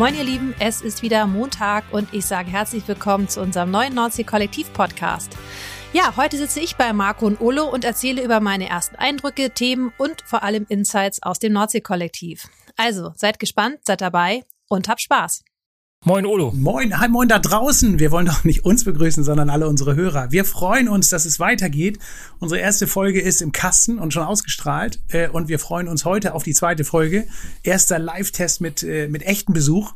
Moin ihr Lieben, es ist wieder Montag und ich sage herzlich willkommen zu unserem neuen Nordsee Kollektiv Podcast. Ja, heute sitze ich bei Marco und Olo und erzähle über meine ersten Eindrücke, Themen und vor allem Insights aus dem Nordsee Kollektiv. Also, seid gespannt, seid dabei und habt Spaß. Moin Olo. Moin, hi, moin da draußen. Wir wollen doch nicht uns begrüßen, sondern alle unsere Hörer. Wir freuen uns, dass es weitergeht. Unsere erste Folge ist im Kasten und schon ausgestrahlt. Äh, und wir freuen uns heute auf die zweite Folge. Erster Live-Test mit, äh, mit echtem Besuch.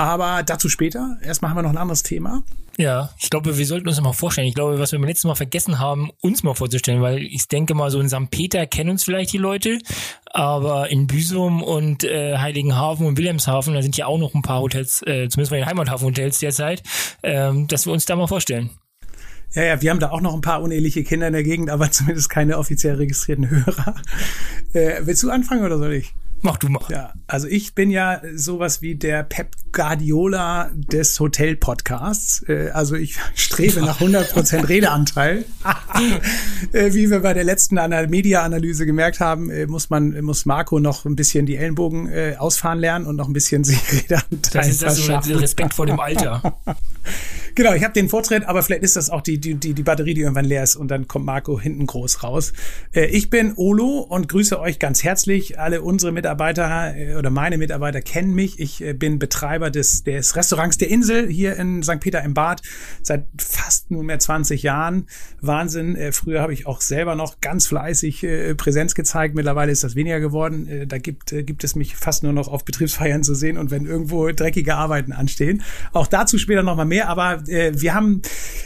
Aber dazu später. Erstmal haben wir noch ein anderes Thema. Ja, ich glaube, wir sollten uns mal vorstellen. Ich glaube, was wir beim letzten Mal vergessen haben, uns mal vorzustellen, weil ich denke mal, so in St. Peter kennen uns vielleicht die Leute, aber in Büsum und äh, Heiligenhafen und Wilhelmshaven, da sind ja auch noch ein paar Hotels, äh, zumindest bei den Heimathafenhotels derzeit, ähm, dass wir uns da mal vorstellen. Ja, ja, wir haben da auch noch ein paar uneheliche Kinder in der Gegend, aber zumindest keine offiziell registrierten Hörer. Äh, willst du anfangen oder soll ich? Mach du mal. Ja, also ich bin ja sowas wie der Pep Guardiola des Hotel-Podcasts. Äh, also ich strebe nach 100% Redeanteil. Äh, wie wir bei der letzten Media-Analyse gemerkt haben, äh, muss man, muss Marco noch ein bisschen die Ellenbogen ausfahren lernen und noch ein bisschen sich Redeanteil Das ist das so Respekt vor dem Alter. Genau, ich habe den Vortritt, aber vielleicht ist das auch die, die, die, Batterie, die irgendwann leer ist und dann kommt Marco hinten groß raus. Äh, ich bin Olo und grüße euch ganz herzlich. Alle unsere Mitarbeiter äh, oder meine Mitarbeiter kennen mich. Ich äh, bin Betreiber des, des Restaurants der Insel hier in St. Peter im Bad seit fast nunmehr 20 Jahren. Wahnsinn. Früher habe ich auch selber noch ganz fleißig Präsenz gezeigt. Mittlerweile ist das weniger geworden. Da gibt, gibt es mich fast nur noch auf Betriebsfeiern zu sehen und wenn irgendwo dreckige Arbeiten anstehen. Auch dazu später nochmal mehr, aber äh, wir haben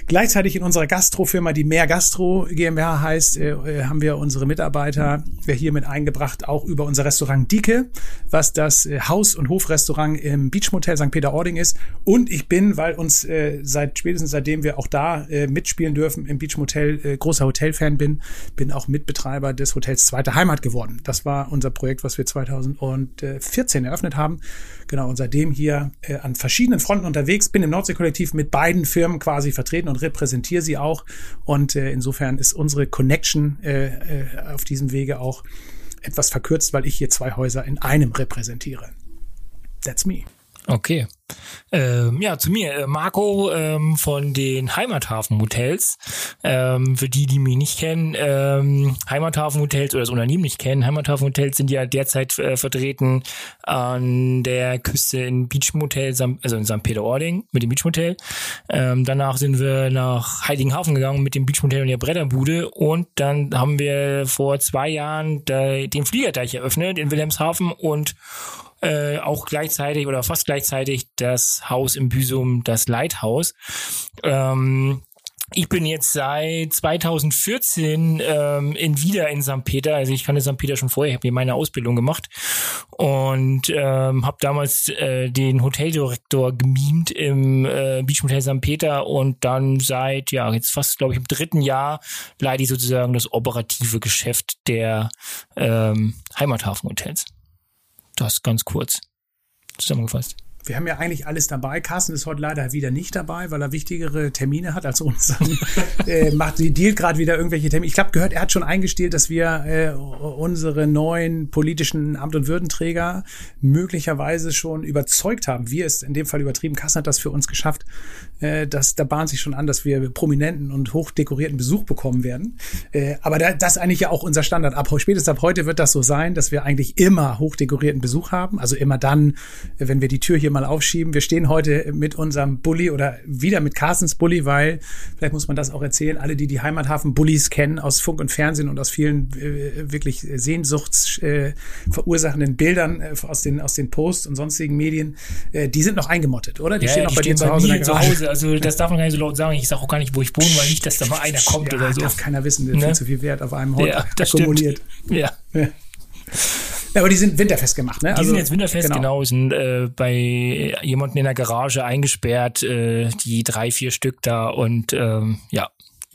gleichzeitig in unserer Gastrofirma, die Mehr Gastro GmbH heißt, äh, äh, haben wir unsere Mitarbeiter hier mit eingebracht, auch über unser Restaurant Dike, was das Haus- und Hofrestaurant im Beachmotel St. Peter-Ording ist. Und ich bin, weil uns seit spätestens seitdem wir auch da mitspielen dürfen im Beachmotel, großer Hotelfan bin, bin auch Mitbetreiber des Hotels Zweite Heimat geworden. Das war unser Projekt, was wir 2014 eröffnet haben. Genau, und seitdem hier an verschiedenen Fronten unterwegs, bin im Nordsee-Kollektiv mit beiden Firmen quasi vertreten und repräsentiere sie auch. Und äh, insofern ist unsere Connection äh, äh, auf diesem Wege auch etwas verkürzt, weil ich hier zwei Häuser in einem repräsentiere. That's me. Okay. Ähm, ja, zu mir. Äh, Marco ähm, von den Heimathafen-Hotels. Ähm, für die, die mich nicht kennen, ähm, Heimathafen-Hotels oder das Unternehmen nicht kennen, Heimathafen-Hotels sind ja derzeit äh, vertreten an der Küste in Beachmotel, also in St. Peter-Ording mit dem Beachmotel. Ähm, danach sind wir nach Heiligenhafen gegangen mit dem Beachmotel und der Bretterbude und dann haben wir vor zwei Jahren den Fliegerteich eröffnet in Wilhelmshaven und äh, auch gleichzeitig oder fast gleichzeitig das Haus im Büsum, das Lighthouse. Ähm, ich bin jetzt seit 2014 ähm, in wieder in St. Peter. Also ich kannte St. Peter schon vorher, ich habe hier meine Ausbildung gemacht und ähm, habe damals äh, den Hoteldirektor gemimt im äh, Beachmotel St. Peter und dann seit ja jetzt fast glaube ich im dritten Jahr leite ich sozusagen das operative Geschäft der ähm, Heimathafenhotels. Das ganz kurz zusammengefasst. Wir haben ja eigentlich alles dabei. Carsten ist heute leider wieder nicht dabei, weil er wichtigere Termine hat als uns. äh, macht die dealt gerade wieder irgendwelche Termine. Ich glaube, gehört, er hat schon eingestellt, dass wir äh, unsere neuen politischen Amt- und Würdenträger möglicherweise schon überzeugt haben. Wir ist in dem Fall übertrieben. Carsten hat das für uns geschafft. Äh, dass, da bahnt sich schon an, dass wir prominenten und hochdekorierten Besuch bekommen werden. Äh, aber da, das ist eigentlich ja auch unser Standard. Ab spätestens ab heute wird das so sein, dass wir eigentlich immer hochdekorierten Besuch haben. Also immer dann, wenn wir die Tür hier mal aufschieben. Wir stehen heute mit unserem Bulli oder wieder mit Carstens Bulli, weil, vielleicht muss man das auch erzählen, alle, die die Heimathafen-Bullis kennen aus Funk und Fernsehen und aus vielen äh, wirklich sehnsuchtsverursachenden äh, Bildern äh, aus, den, aus den Posts und sonstigen Medien, äh, die sind noch eingemottet, oder? Die ja, stehen noch bei dir zu Hause. Zu Hause. Also das darf man gar nicht so laut sagen. Ich sage auch gar nicht, wo ich wohne, weil nicht, dass da mal einer kommt ja, oder so. darf keiner wissen, der ne? viel zu viel Wert auf einem Haut ja, akkumuliert. Stimmt. Ja. ja. Ja, aber die sind winterfest gemacht, ne? Die also, sind jetzt winterfest, genau, genau sind äh, bei jemanden in der Garage eingesperrt, äh, die drei, vier Stück da und ähm, ja,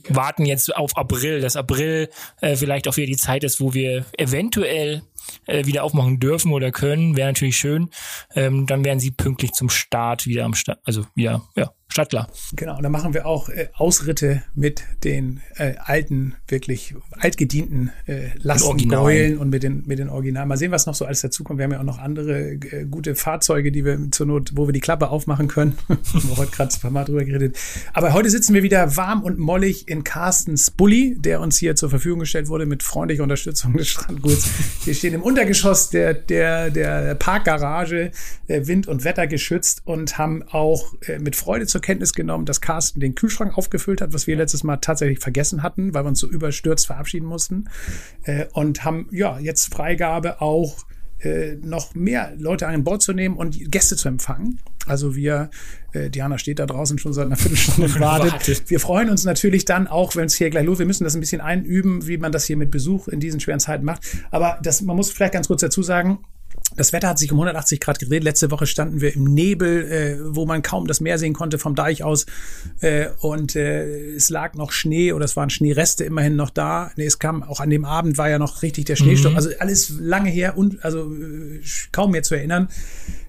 warten jetzt auf April, dass April äh, vielleicht auch wieder die Zeit ist, wo wir eventuell äh, wieder aufmachen dürfen oder können, wäre natürlich schön. Ähm, dann wären sie pünktlich zum Start wieder am Start, also wieder, ja, Stattler. Genau, und da machen wir auch äh, Ausritte mit den äh, alten, wirklich altgedienten äh, Lastenbeulen und mit den, mit den Originalen. Mal sehen, was noch so alles dazukommt. Wir haben ja auch noch andere äh, gute Fahrzeuge, die wir zur Not, wo wir die Klappe aufmachen können. haben wir heute gerade ein paar Mal drüber geredet. Aber heute sitzen wir wieder warm und mollig in Carstens Bulli, der uns hier zur Verfügung gestellt wurde mit freundlicher Unterstützung des Strandguts. Wir stehen im Untergeschoss der, der, der Parkgarage, äh, Wind- und Wetter geschützt und haben auch äh, mit Freude zur Kenntnis genommen, dass Carsten den Kühlschrank aufgefüllt hat, was wir letztes Mal tatsächlich vergessen hatten, weil wir uns so überstürzt verabschieden mussten. Äh, und haben ja jetzt Freigabe auch äh, noch mehr Leute an Bord zu nehmen und Gäste zu empfangen. Also wir, äh, Diana steht da draußen schon seit einer Viertelstunde und wartet. wartet. Wir freuen uns natürlich dann auch, wenn es hier gleich los, wir müssen das ein bisschen einüben, wie man das hier mit Besuch in diesen schweren Zeiten macht. Aber das, man muss vielleicht ganz kurz dazu sagen, das Wetter hat sich um 180 Grad gedreht. Letzte Woche standen wir im Nebel, äh, wo man kaum das Meer sehen konnte vom Deich aus. Äh, und äh, es lag noch Schnee oder es waren Schneereste immerhin noch da. Nee, es kam auch an dem Abend war ja noch richtig der Schneesturm. Mhm. Also alles lange her und also äh, kaum mehr zu erinnern.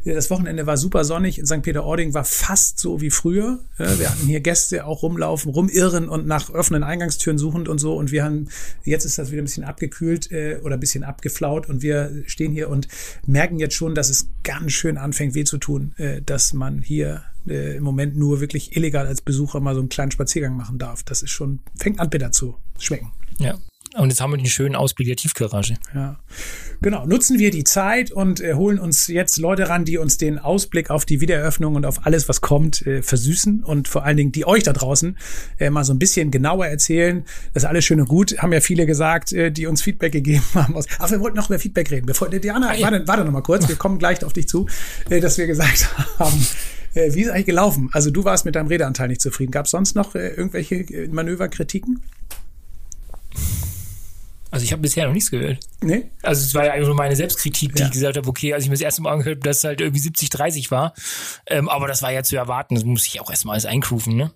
Das Wochenende war super sonnig. In St. Peter-Ording war fast so wie früher. Wir hatten hier Gäste auch rumlaufen, rumirren und nach offenen Eingangstüren suchend und so. Und wir haben, jetzt ist das wieder ein bisschen abgekühlt äh, oder ein bisschen abgeflaut. Und wir stehen hier und merken jetzt schon, dass es ganz schön anfängt weh zu tun, äh, dass man hier äh, im Moment nur wirklich illegal als Besucher mal so einen kleinen Spaziergang machen darf. Das ist schon, fängt an bitter zu schmecken. Ja, und jetzt haben wir den schönen Ausblick der Tiefgarage. Ja. Genau. Nutzen wir die Zeit und äh, holen uns jetzt Leute ran, die uns den Ausblick auf die Wiedereröffnung und auf alles, was kommt, äh, versüßen und vor allen Dingen die euch da draußen äh, mal so ein bisschen genauer erzählen. Das ist alles schön und gut. Haben ja viele gesagt, äh, die uns Feedback gegeben haben. Ach, wir wollten noch über Feedback reden. Bevor, Diana, ah, ja. warte, warte noch mal kurz. Wir kommen gleich auf dich zu, äh, dass wir gesagt haben, äh, wie ist eigentlich gelaufen? Also du warst mit deinem Redeanteil nicht zufrieden. Gab es sonst noch äh, irgendwelche äh, Manöverkritiken? Also ich habe bisher noch nichts gehört. Nee? Also es war ja eigentlich nur meine Selbstkritik, die ja. ich gesagt habe, okay, als ich mir das erste Mal angehört habe, dass es halt irgendwie 70-30 war. Ähm, aber das war ja zu erwarten, das muss ich auch erstmal alles eingrooven, ne?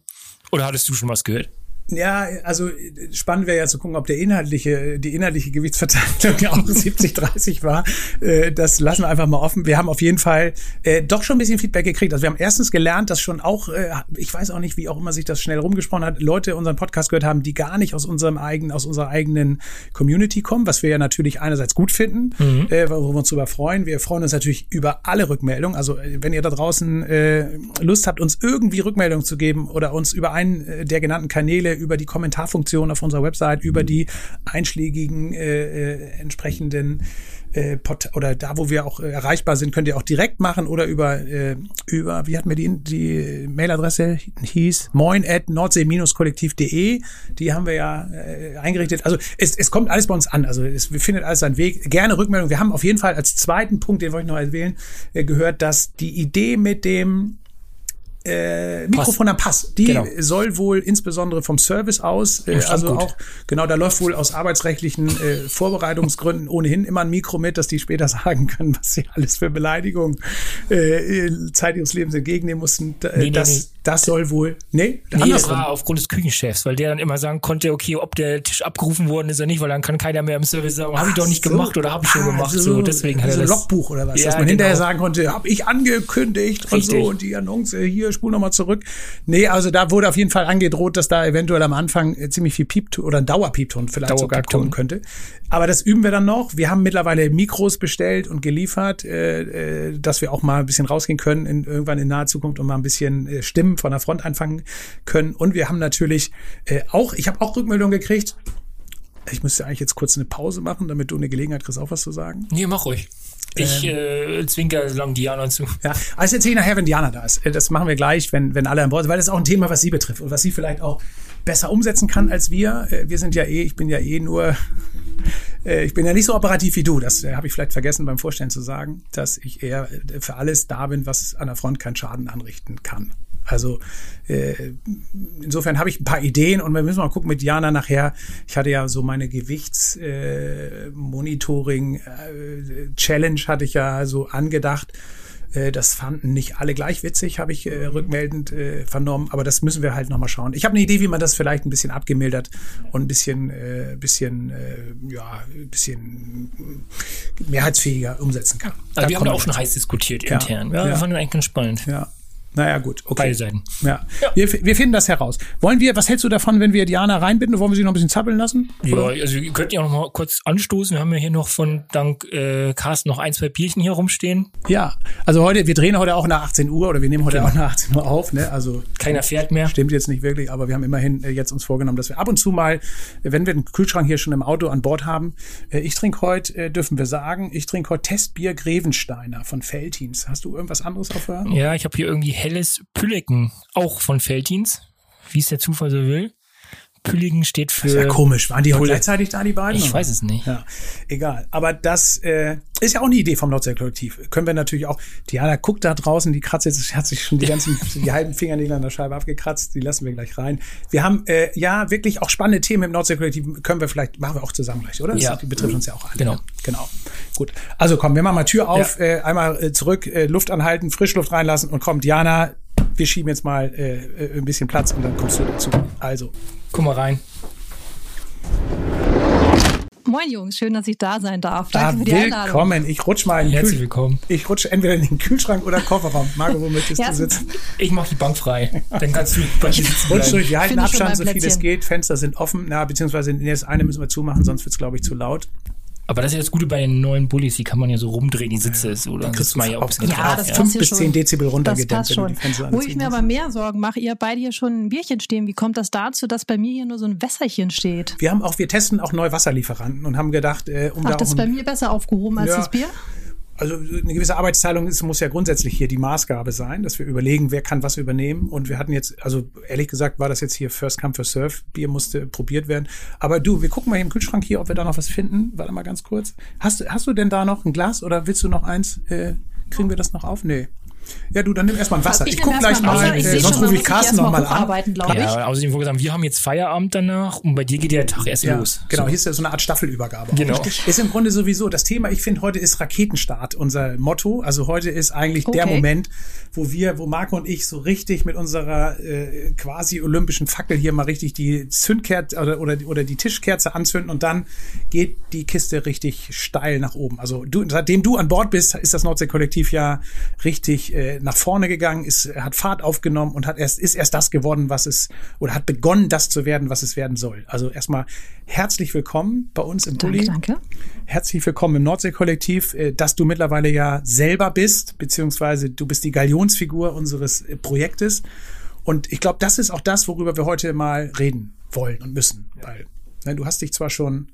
Oder hattest du schon was gehört? Ja, also spannend wäre ja zu gucken, ob der inhaltliche, die inhaltliche Gewichtsverteilung auch 70-30 war. Äh, das lassen wir einfach mal offen. Wir haben auf jeden Fall äh, doch schon ein bisschen Feedback gekriegt. Also wir haben erstens gelernt, dass schon auch, äh, ich weiß auch nicht, wie auch immer sich das schnell rumgesprochen hat, Leute unseren Podcast gehört haben, die gar nicht aus unserem eigenen, aus unserer eigenen Community kommen, was wir ja natürlich einerseits gut finden, mhm. wo wir uns darüber freuen. Wir freuen uns natürlich über alle Rückmeldungen. Also wenn ihr da draußen Lust habt, uns irgendwie Rückmeldungen zu geben oder uns über einen der genannten Kanäle über die Kommentarfunktion auf unserer Website, über mhm. die einschlägigen äh, äh, entsprechenden äh, oder da, wo wir auch äh, erreichbar sind, könnt ihr auch direkt machen oder über, äh, über wie hat mir die, die Mailadresse hieß, moin at nordsee-kollektiv.de. Die haben wir ja äh, eingerichtet. Also es, es kommt alles bei uns an. Also es findet alles seinen Weg. Gerne Rückmeldung. Wir haben auf jeden Fall als zweiten Punkt, den wollte ich noch erwähnen, äh, gehört, dass die Idee mit dem äh, Mikrofon am Pass. Die genau. soll wohl insbesondere vom Service aus, äh, also auch, genau, da läuft wohl aus arbeitsrechtlichen äh, Vorbereitungsgründen ohnehin immer ein Mikro mit, dass die später sagen können, was sie alles für Beleidigungen äh, Zeit ihres Lebens entgegennehmen mussten. Äh, nee, das, nee, nee. Das soll wohl, nee, nee das war aufgrund des Küchenchefs, weil der dann immer sagen konnte, okay, ob der Tisch abgerufen worden ist oder nicht, weil dann kann keiner mehr im Service sagen, habe ich doch nicht so. gemacht oder habe ich schon ah, gemacht. So, deswegen hat er das Logbuch oder was, ja, dass man genau. hinterher sagen konnte, habe ich angekündigt Richtig. und so und die Annonce hier spul nochmal zurück. Nee, also da wurde auf jeden Fall angedroht, dass da eventuell am Anfang äh, ziemlich viel Piepton oder ein Dauerpiepton vielleicht Dauer sogar kommen könnte. Aber das üben wir dann noch. Wir haben mittlerweile Mikros bestellt und geliefert, äh, äh, dass wir auch mal ein bisschen rausgehen können in, irgendwann in naher Zukunft und mal ein bisschen äh, Stimmen von der Front anfangen können. Und wir haben natürlich äh, auch, ich habe auch Rückmeldungen gekriegt, ich müsste eigentlich jetzt kurz eine Pause machen, damit du eine Gelegenheit kriegst, auch was zu sagen. Nee, mach ruhig. Ich ähm, äh, zwinker lang Diana zu. Ja, also erzähle ich nachher, wenn Diana da ist. Äh, das machen wir gleich, wenn, wenn alle an Bord sind, weil das ist auch ein Thema, was sie betrifft und was sie vielleicht auch besser umsetzen kann als wir. Äh, wir sind ja eh, ich bin ja eh nur, ich bin ja nicht so operativ wie du. Das habe ich vielleicht vergessen beim Vorstellen zu sagen, dass ich eher für alles da bin, was an der Front keinen Schaden anrichten kann. Also äh, insofern habe ich ein paar Ideen und wir müssen mal gucken mit Jana nachher. Ich hatte ja so meine Gewichtsmonitoring-Challenge äh, hatte ich ja so angedacht. Äh, das fanden nicht alle gleich witzig, habe ich äh, rückmeldend äh, vernommen. Aber das müssen wir halt nochmal schauen. Ich habe eine Idee, wie man das vielleicht ein bisschen abgemildert und ein bisschen, bisschen, ja, ein bisschen mehrheitsfähiger umsetzen kann. Also wir haben auch schon heiß diskutiert intern. Ja, ja, ja. fanden wir eigentlich ganz spannend. Ja. Naja, gut, okay. Beide Seiten. Ja. ja. Wir, wir finden das heraus. Wollen wir, was hältst du davon, wenn wir Diana reinbinden? Wollen wir sie noch ein bisschen zappeln lassen? Ja, also ihr könnt ja auch noch mal kurz anstoßen. Wir haben ja hier noch von dank äh, Carsten noch ein, zwei Bierchen hier rumstehen. Ja, also heute, wir drehen heute auch nach 18 Uhr oder wir nehmen heute genau. auch nach 18 Uhr auf. Ne? Also Keiner fährt mehr. Stimmt jetzt nicht wirklich, aber wir haben immerhin äh, jetzt uns vorgenommen, dass wir ab und zu mal, wenn wir den Kühlschrank hier schon im Auto an Bord haben, äh, ich trinke heute, äh, dürfen wir sagen, ich trinke heute Testbier Grevensteiner von Feltins. Hast du irgendwas anderes auf Ja, ich habe hier irgendwie helles Pülleck Pülliken, auch von Feltins, wie es der Zufall so will. Pülligen steht für. Das ist ja komisch. Waren die auch gleichzeitig da, die beiden? Ich oder? weiß es nicht. Ja, egal. Aber das äh, ist ja auch eine Idee vom Nordsee-Kollektiv. Können wir natürlich auch. Diana guckt da draußen, die kratzt jetzt, hat sich schon die ganzen, die halben Fingernägel an der Scheibe abgekratzt. Die lassen wir gleich rein. Wir haben äh, ja wirklich auch spannende Themen im Nordsee-Kollektiv. Können wir vielleicht, machen wir auch zusammen gleich, oder? Ja. die betrifft uns ja auch alle. Genau. Genau. Gut. Also komm, wir machen mal Tür auf, ja. äh, einmal äh, zurück, äh, Luft anhalten, Frischluft reinlassen und komm, Diana, wir schieben jetzt mal äh, äh, ein bisschen Platz und dann kommst du dazu. Also. Guck mal rein. Moin Jungs, schön, dass ich da sein darf. Danke da für die Einladung. Willkommen. Ich rutsch mal in den Herzlich willkommen. Ich rutsche entweder in den Kühlschrank oder Kofferraum. Marco, wo möchtest ja. du sitzen? Ich mache die Bank frei. Dann kannst du bei sitzen. Rutsch durch. Wir halten Abstand, so viel es geht. Fenster sind offen. Na, beziehungsweise das eine müssen wir zumachen, sonst wird es, glaube ich, zu laut. Aber das ist ja das Gute bei den neuen Bullies, die kann man ja so rumdrehen, die Sitze ist, oder? Dann kriegst man ja auch ja, das fünf bis zehn Dezibel runtergedämmt. Das passt schon. Wo ich mir aber mehr Sorgen mache, ihr beide hier schon ein Bierchen stehen. Wie kommt das dazu, dass bei mir hier nur so ein Wässerchen steht? Wir haben auch, wir testen auch neue Wasserlieferanten und haben gedacht, äh, um Ach, da das ist bei mir besser aufgehoben als ja, das Bier? Also eine gewisse Arbeitsteilung ist, muss ja grundsätzlich hier die Maßgabe sein, dass wir überlegen, wer kann was übernehmen. Und wir hatten jetzt, also ehrlich gesagt, war das jetzt hier First Come, First Serve. Bier musste probiert werden. Aber du, wir gucken mal im Kühlschrank hier, ob wir da noch was finden. Warte mal ganz kurz. Hast, hast du denn da noch ein Glas oder willst du noch eins? Äh, kriegen wir das noch auf? Nee. Ja, du, dann nimm erstmal ein Wasser. Ich, ich guck gleich mal, äh, sonst rufe ich Carsten noch mal an. Ja, außerdem vorgesagt, wir haben jetzt Feierabend danach und bei dir geht der Tag erst ja, los. Genau, so. hier ist ja so eine Art Staffelübergabe. Genau. Ist im Grunde sowieso, das Thema, ich finde, heute ist Raketenstart unser Motto. Also heute ist eigentlich okay. der Moment, wo wir, wo Marco und ich so richtig mit unserer äh, quasi olympischen Fackel hier mal richtig die Zündkerze oder, oder, oder die Tischkerze anzünden und dann geht die Kiste richtig steil nach oben. Also du, seitdem du an Bord bist, ist das Nordsee-Kollektiv ja richtig äh, nach vorne gegangen, ist, hat Fahrt aufgenommen und hat erst, ist erst das geworden, was es, oder hat begonnen, das zu werden, was es werden soll. Also erstmal herzlich willkommen bei uns im Bulli. Danke, danke. Herzlich willkommen im Nordsee-Kollektiv, äh, dass du mittlerweile ja selber bist, beziehungsweise du bist die Galionsfigur unseres äh, Projektes. Und ich glaube, das ist auch das, worüber wir heute mal reden wollen und müssen. Weil ne, du hast dich zwar schon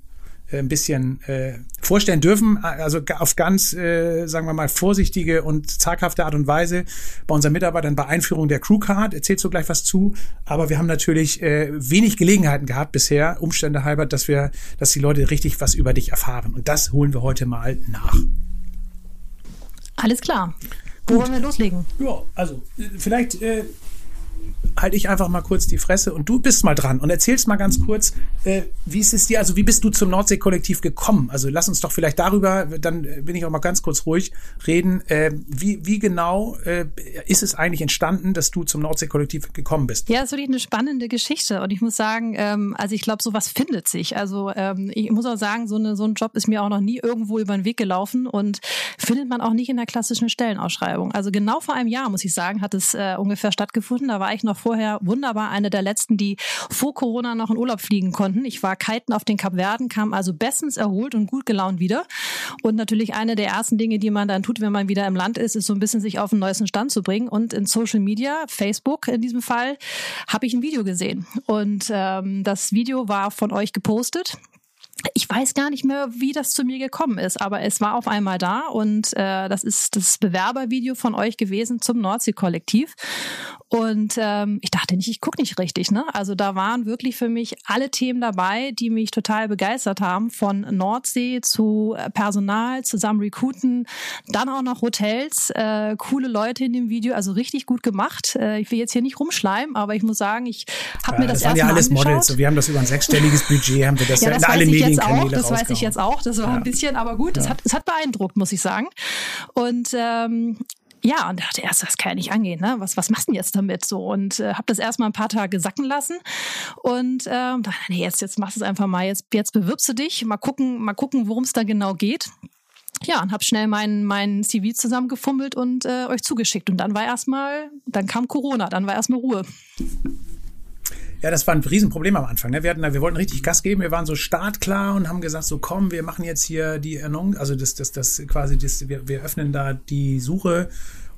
ein bisschen äh, vorstellen dürfen, also auf ganz, äh, sagen wir mal, vorsichtige und zaghafte Art und Weise bei unseren Mitarbeitern bei Einführung der Crewcard. Erzählst du gleich was zu? Aber wir haben natürlich äh, wenig Gelegenheiten gehabt bisher, Umstände halber, dass wir, dass die Leute richtig was über dich erfahren. Und das holen wir heute mal nach. Alles klar. Wo wollen wir loslegen? Ja, also äh, vielleicht äh, halte ich einfach mal kurz die Fresse und du bist mal dran und erzählst mal ganz kurz, äh, wie ist es dir, also wie bist du zum Nordsee-Kollektiv gekommen? Also lass uns doch vielleicht darüber, dann bin ich auch mal ganz kurz ruhig, reden. Äh, wie, wie genau äh, ist es eigentlich entstanden, dass du zum Nordsee-Kollektiv gekommen bist? Ja, das ist wirklich eine spannende Geschichte und ich muss sagen, ähm, also ich glaube, sowas findet sich. Also ähm, ich muss auch sagen, so, eine, so ein Job ist mir auch noch nie irgendwo über den Weg gelaufen und findet man auch nicht in der klassischen Stellenausschreibung. Also genau vor einem Jahr, muss ich sagen, hat es äh, ungefähr stattgefunden. Da war ich noch vorher wunderbar eine der letzten, die vor Corona noch in Urlaub fliegen konnten. Ich war kiten auf den Kapverden, kam also bestens erholt und gut gelaunt wieder. Und natürlich eine der ersten Dinge, die man dann tut, wenn man wieder im Land ist, ist so ein bisschen sich auf den neuesten Stand zu bringen. Und in Social Media, Facebook in diesem Fall, habe ich ein Video gesehen. Und ähm, das Video war von euch gepostet ich weiß gar nicht mehr, wie das zu mir gekommen ist, aber es war auf einmal da und äh, das ist das Bewerbervideo von euch gewesen zum Nordsee-Kollektiv. Und ähm, ich dachte nicht, ich gucke nicht richtig. Ne? Also da waren wirklich für mich alle Themen dabei, die mich total begeistert haben. Von Nordsee zu äh, Personal, zusammen Recruiten, dann auch noch Hotels, äh, coole Leute in dem Video, also richtig gut gemacht. Äh, ich will jetzt hier nicht rumschleimen, aber ich muss sagen, ich habe ja, mir das, das waren ja alles angeschaut. Models. Wir haben das über ein sechsstelliges Budget, haben wir das ja, ja das in alle Medienkanäle auch, Das weiß ich jetzt auch. Das war ja. ein bisschen, aber gut, es, hat, es hat beeindruckt, muss ich sagen. Und ähm, ja, und dachte erst, das kann ja nicht angehen, ne? Was, was machst du denn jetzt damit? So und äh, habe das erstmal ein paar Tage sacken lassen und ähm, dachte, nee, jetzt, jetzt machst du es einfach mal, jetzt, jetzt bewirbst du dich, mal gucken, mal gucken, worum es da genau geht. ja, und habe schnell mein, mein CV zusammengefummelt und äh, euch zugeschickt. Und dann war erstmal, dann kam Corona, dann war erstmal Ruhe. Ja, das war ein Riesenproblem am Anfang. Ne? Wir, hatten, wir wollten richtig Gas geben, wir waren so startklar und haben gesagt, so komm, wir machen jetzt hier die Ernennung, also das, das, das quasi, das, wir, wir öffnen da die Suche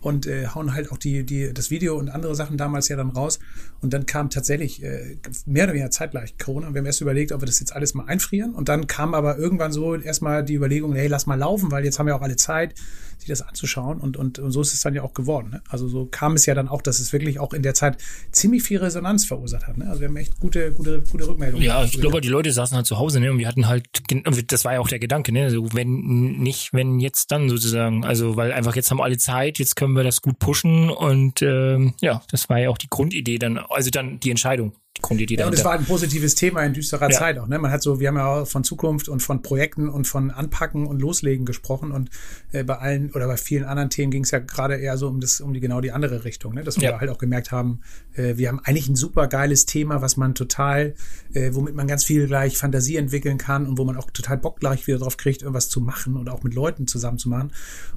und äh, hauen halt auch die, die, das Video und andere Sachen damals ja dann raus. Und dann kam tatsächlich äh, mehr oder weniger zeitgleich Corona. Wir haben erst überlegt, ob wir das jetzt alles mal einfrieren. Und dann kam aber irgendwann so erstmal die Überlegung, hey, lass mal laufen, weil jetzt haben wir auch alle Zeit, sich das anzuschauen. Und, und, und so ist es dann ja auch geworden. Ne? Also so kam es ja dann auch, dass es wirklich auch in der Zeit ziemlich viel Resonanz verursacht hat. Ne? Also wir haben echt gute, gute, gute Rückmeldungen. Ja, ich glaube, die Leute saßen halt zu Hause, ne? Und wir hatten halt, das war ja auch der Gedanke, ne? Also wenn nicht, wenn jetzt dann sozusagen. Also weil einfach jetzt haben wir alle Zeit, jetzt können wir das gut pushen und ähm, ja, das war ja auch die Grundidee dann, also dann die Entscheidung Grundidee ja, und es war ein positives Thema in düsterer ja. Zeit auch. Ne? Man hat so, wir haben ja auch von Zukunft und von Projekten und von Anpacken und Loslegen gesprochen und äh, bei allen oder bei vielen anderen Themen ging es ja gerade eher so um das, um die genau die andere Richtung, ne? dass wir ja. halt auch gemerkt haben, äh, wir haben eigentlich ein super geiles Thema, was man total, äh, womit man ganz viel gleich Fantasie entwickeln kann und wo man auch total Bock gleich wieder drauf kriegt, irgendwas zu machen und auch mit Leuten zusammen zu machen.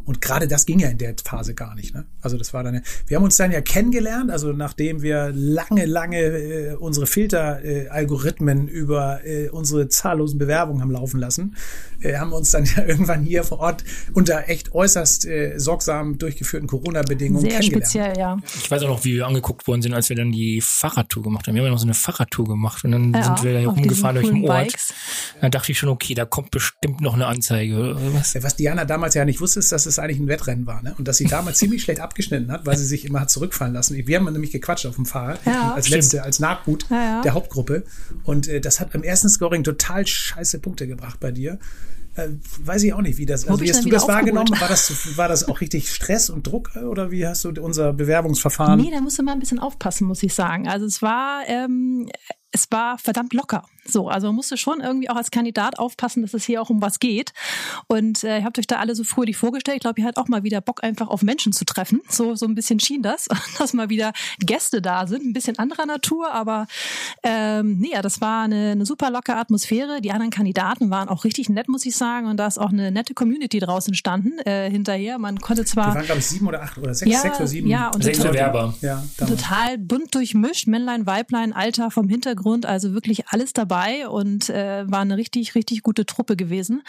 Und gerade das ging ja in der Phase gar nicht. Ne? Also das war dann, wir haben uns dann ja kennengelernt, also nachdem wir lange, lange äh, unsere Filteralgorithmen über äh, unsere zahllosen Bewerbungen haben laufen lassen, äh, haben wir uns dann ja irgendwann hier vor Ort unter echt äußerst äh, sorgsam durchgeführten Corona-Bedingungen Sehr kennengelernt. speziell, ja. Ich weiß auch noch, wie wir angeguckt worden sind, als wir dann die Fahrradtour gemacht haben. Wir haben ja noch so eine Fahrradtour gemacht und dann ja, sind wir da rumgefahren durch den Ort. Bikes. Da dachte ich schon, okay, da kommt bestimmt noch eine Anzeige oder was. Was Diana damals ja nicht wusste, ist, dass es eigentlich ein Wettrennen war ne? und dass sie damals ziemlich schlecht abgeschnitten hat, weil sie sich immer hat zurückfallen lassen. Wir haben nämlich gequatscht auf dem Fahrrad ja, als stimmt. letzte, als Nachhut ja, ja. der Hauptgruppe und äh, das hat beim ersten Scoring total scheiße Punkte gebracht bei dir. Äh, weiß ich auch nicht, wie das, also wie hast du das wahrgenommen? War das, war das auch richtig Stress und Druck äh, oder wie hast du unser Bewerbungsverfahren? Nee, da musst du mal ein bisschen aufpassen, muss ich sagen. Also es war, ähm, es war verdammt locker. So, also man musste schon irgendwie auch als Kandidat aufpassen, dass es hier auch um was geht. Und äh, ihr habt euch da alle so fröhlich vorgestellt. Ich glaube, ihr hattet auch mal wieder Bock, einfach auf Menschen zu treffen. So, so ein bisschen schien das, dass mal wieder Gäste da sind. Ein bisschen anderer Natur, aber ähm, nee, ja, das war eine, eine super lockere Atmosphäre. Die anderen Kandidaten waren auch richtig nett, muss ich sagen. Und da ist auch eine nette Community draußen entstanden äh, hinterher. Man konnte zwar. Wir waren, glaube ich, sieben oder acht oder sechs, ja, sechs oder sieben. Ja, und sechs Bewerber. Ja, total bunt durchmischt. Männlein, Weiblein, Alter vom Hintergrund. Also wirklich alles dabei und äh, war eine richtig, richtig gute Truppe gewesen.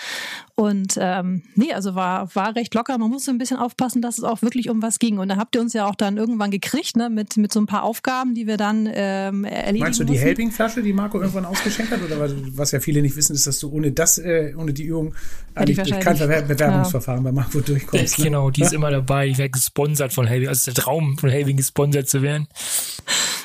Und ähm, nee, also war, war recht locker. Man musste ein bisschen aufpassen, dass es auch wirklich um was ging. Und da habt ihr uns ja auch dann irgendwann gekriegt, ne, mit, mit so ein paar Aufgaben, die wir dann ähm, erledigen Meinst du die Helping-Flasche, die Marco irgendwann ausgeschenkt hat? Oder was, was ja viele nicht wissen, ist, dass du ohne das, äh, ohne die Übung eigentlich durch kein Bewerbungsverfahren ja. bei Marco durchkommst. Ne? Genau, die ist immer dabei. Ich werde gesponsert von Helving. Also der Traum von Helving gesponsert zu werden.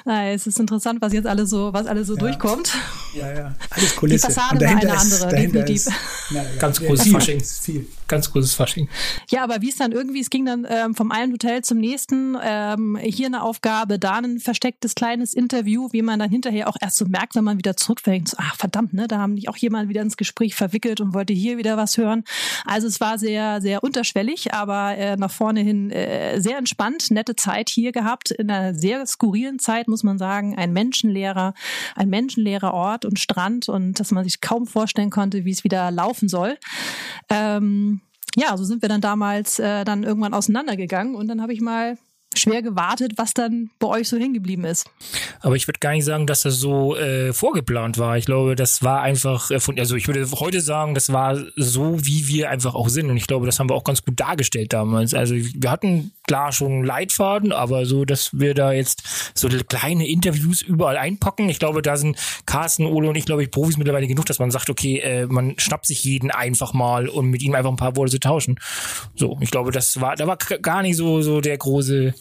Ah, es ist interessant, was jetzt alles so, was alles so ja. durchkommt. Ja, ja. Alles Kulisse. Die Fassade war eine andere, definitiv. Ist, na, ganz großes Fasching. Viel. Ganz großes Fasching. Ja, aber wie es dann irgendwie, es ging dann ähm, vom einen Hotel zum nächsten, ähm, hier eine Aufgabe, da ein verstecktes kleines Interview, wie man dann hinterher auch erst so merkt, wenn man wieder zurückfängt. So, ach verdammt, ne, da haben die auch jemand wieder ins Gespräch verwickelt und wollte hier wieder was hören. Also es war sehr, sehr unterschwellig, aber äh, nach vorne hin äh, sehr entspannt, nette Zeit hier gehabt, in einer sehr skurrilen Zeit, muss man sagen, ein menschenleerer, ein menschenleerer Ort und Strand und dass man sich kaum vorstellen konnte, wie es wieder laufen soll. Ähm, ja, so sind wir dann damals äh, dann irgendwann auseinandergegangen und dann habe ich mal schwer gewartet, was dann bei euch so hängen geblieben ist. Aber ich würde gar nicht sagen, dass das so äh, vorgeplant war. Ich glaube, das war einfach, äh, von, also ich würde heute sagen, das war so, wie wir einfach auch sind. Und ich glaube, das haben wir auch ganz gut dargestellt damals. Also wir hatten klar schon Leitfaden, aber so, dass wir da jetzt so kleine Interviews überall einpacken. Ich glaube, da sind Carsten, Ole und ich, glaube ich, Profis mittlerweile genug, dass man sagt, okay, äh, man schnappt sich jeden einfach mal und mit ihm einfach ein paar Worte zu tauschen. So, ich glaube, das war, da war gar nicht so, so der große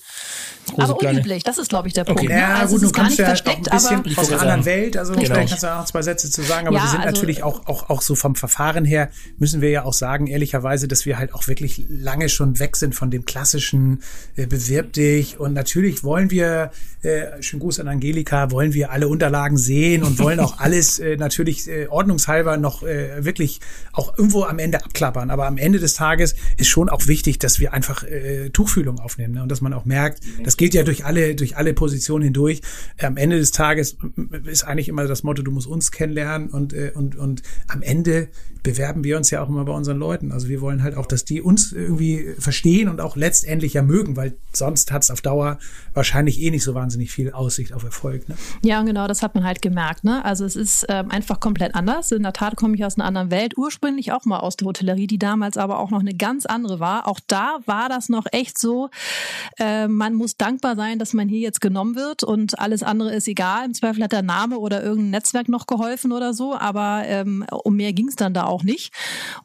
aber unüblich, das ist, glaube ich, der Punkt. Okay. Ja, also gut, du kommst ja versteckt, auch ein bisschen aus einer anderen Welt, also genau. vielleicht kannst du auch noch zwei Sätze zu sagen, aber ja, wir sind also natürlich auch, auch, auch so vom Verfahren her, müssen wir ja auch sagen, ehrlicherweise, dass wir halt auch wirklich lange schon weg sind von dem klassischen äh, bewirb dich. Und natürlich wollen wir, äh, schönen Gruß an Angelika, wollen wir alle Unterlagen sehen und wollen auch alles äh, natürlich äh, ordnungshalber noch äh, wirklich auch irgendwo am Ende abklappern. Aber am Ende des Tages ist schon auch wichtig, dass wir einfach äh, Tuchfühlung aufnehmen ne? und dass man auch merkt, das gilt ja durch alle, durch alle Positionen hindurch. Am Ende des Tages ist eigentlich immer das Motto, du musst uns kennenlernen und, äh, und, und am Ende bewerben wir uns ja auch immer bei unseren Leuten. Also wir wollen halt auch, dass die uns irgendwie verstehen und auch letztendlich ja mögen, weil sonst hat es auf Dauer wahrscheinlich eh nicht so wahnsinnig viel Aussicht auf Erfolg. Ne? Ja, genau, das hat man halt gemerkt. Ne? Also es ist ähm, einfach komplett anders. In der Tat komme ich aus einer anderen Welt, ursprünglich auch mal aus der Hotellerie, die damals aber auch noch eine ganz andere war. Auch da war das noch echt so, äh, man muss dankbar sein, dass man hier jetzt genommen wird und alles andere ist egal. Im Zweifel hat der Name oder irgendein Netzwerk noch geholfen oder so, aber ähm, um mehr ging es dann da auch nicht.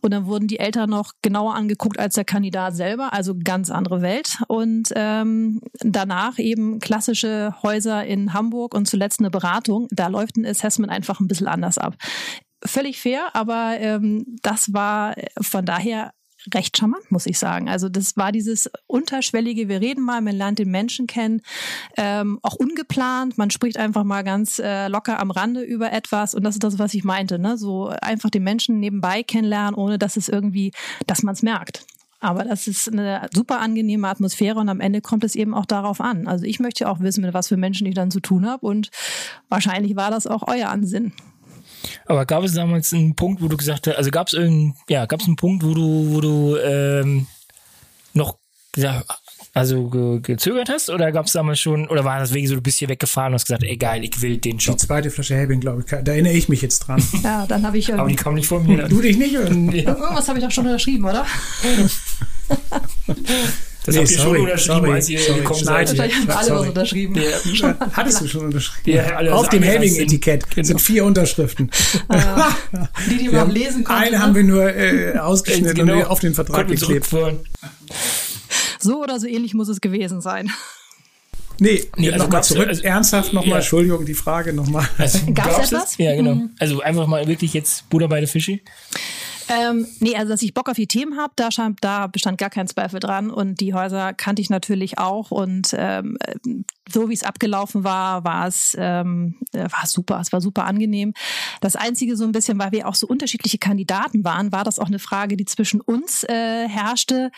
Und dann wurden die Eltern noch genauer angeguckt als der Kandidat selber, also ganz andere Welt. Und ähm, danach eben klassische Häuser in Hamburg und zuletzt eine Beratung. Da läuft ein Assessment einfach ein bisschen anders ab. Völlig fair, aber ähm, das war von daher recht charmant, muss ich sagen. Also das war dieses unterschwellige, wir reden mal, man lernt den Menschen kennen, ähm, auch ungeplant, man spricht einfach mal ganz äh, locker am Rande über etwas und das ist das, was ich meinte, ne? so einfach den Menschen nebenbei kennenlernen, ohne dass es irgendwie, dass man es merkt. Aber das ist eine super angenehme Atmosphäre und am Ende kommt es eben auch darauf an. Also ich möchte auch wissen, mit was für Menschen ich dann zu tun habe und wahrscheinlich war das auch euer Ansinnen. Aber gab es damals einen Punkt, wo du gesagt hast, also gab es irgendeinen, ja, gab es einen Punkt, wo du, wo du ähm, noch gesagt, also ge gezögert hast oder gab es damals schon, oder war das wirklich so, du bist hier weggefahren und hast gesagt, ey geil, ich will den Job. Die zweite Flasche Helbing, glaube ich, da erinnere ich mich jetzt dran. ja, dann habe ich. Aber die kam nicht von mir. du dich nicht? Ja. Irgendwas habe ich doch schon unterschrieben, oder? Das nee, habt ihr sorry, schon unterschrieben, sorry, als ihr sorry, gekommen seid. Wahrscheinlich haben alle was unterschrieben. Ja. Hattest du schon unterschrieben? Ja, alle Auf dem Helming-Etikett genau. sind vier Unterschriften. Ah, die, die man lesen konnten. Eine ne? haben wir nur äh, ausgeschnitten genau. und auf den Vertrag geklebt. So oder so ähnlich muss es gewesen sein. Nee, nee also nochmal zurück. Also, Ernsthaft nochmal, ja. Entschuldigung, die Frage nochmal. Also, Gab es etwas? Ja, genau. Mhm. Also einfach mal wirklich jetzt Buddha bei der Fische. Ähm, nee, also dass ich Bock auf die Themen habe, da, da bestand gar kein Zweifel dran. Und die Häuser kannte ich natürlich auch. Und ähm, so wie es abgelaufen war, war es ähm, war super. Es war super angenehm. Das Einzige so ein bisschen, weil wir auch so unterschiedliche Kandidaten waren, war das auch eine Frage, die zwischen uns äh, herrschte.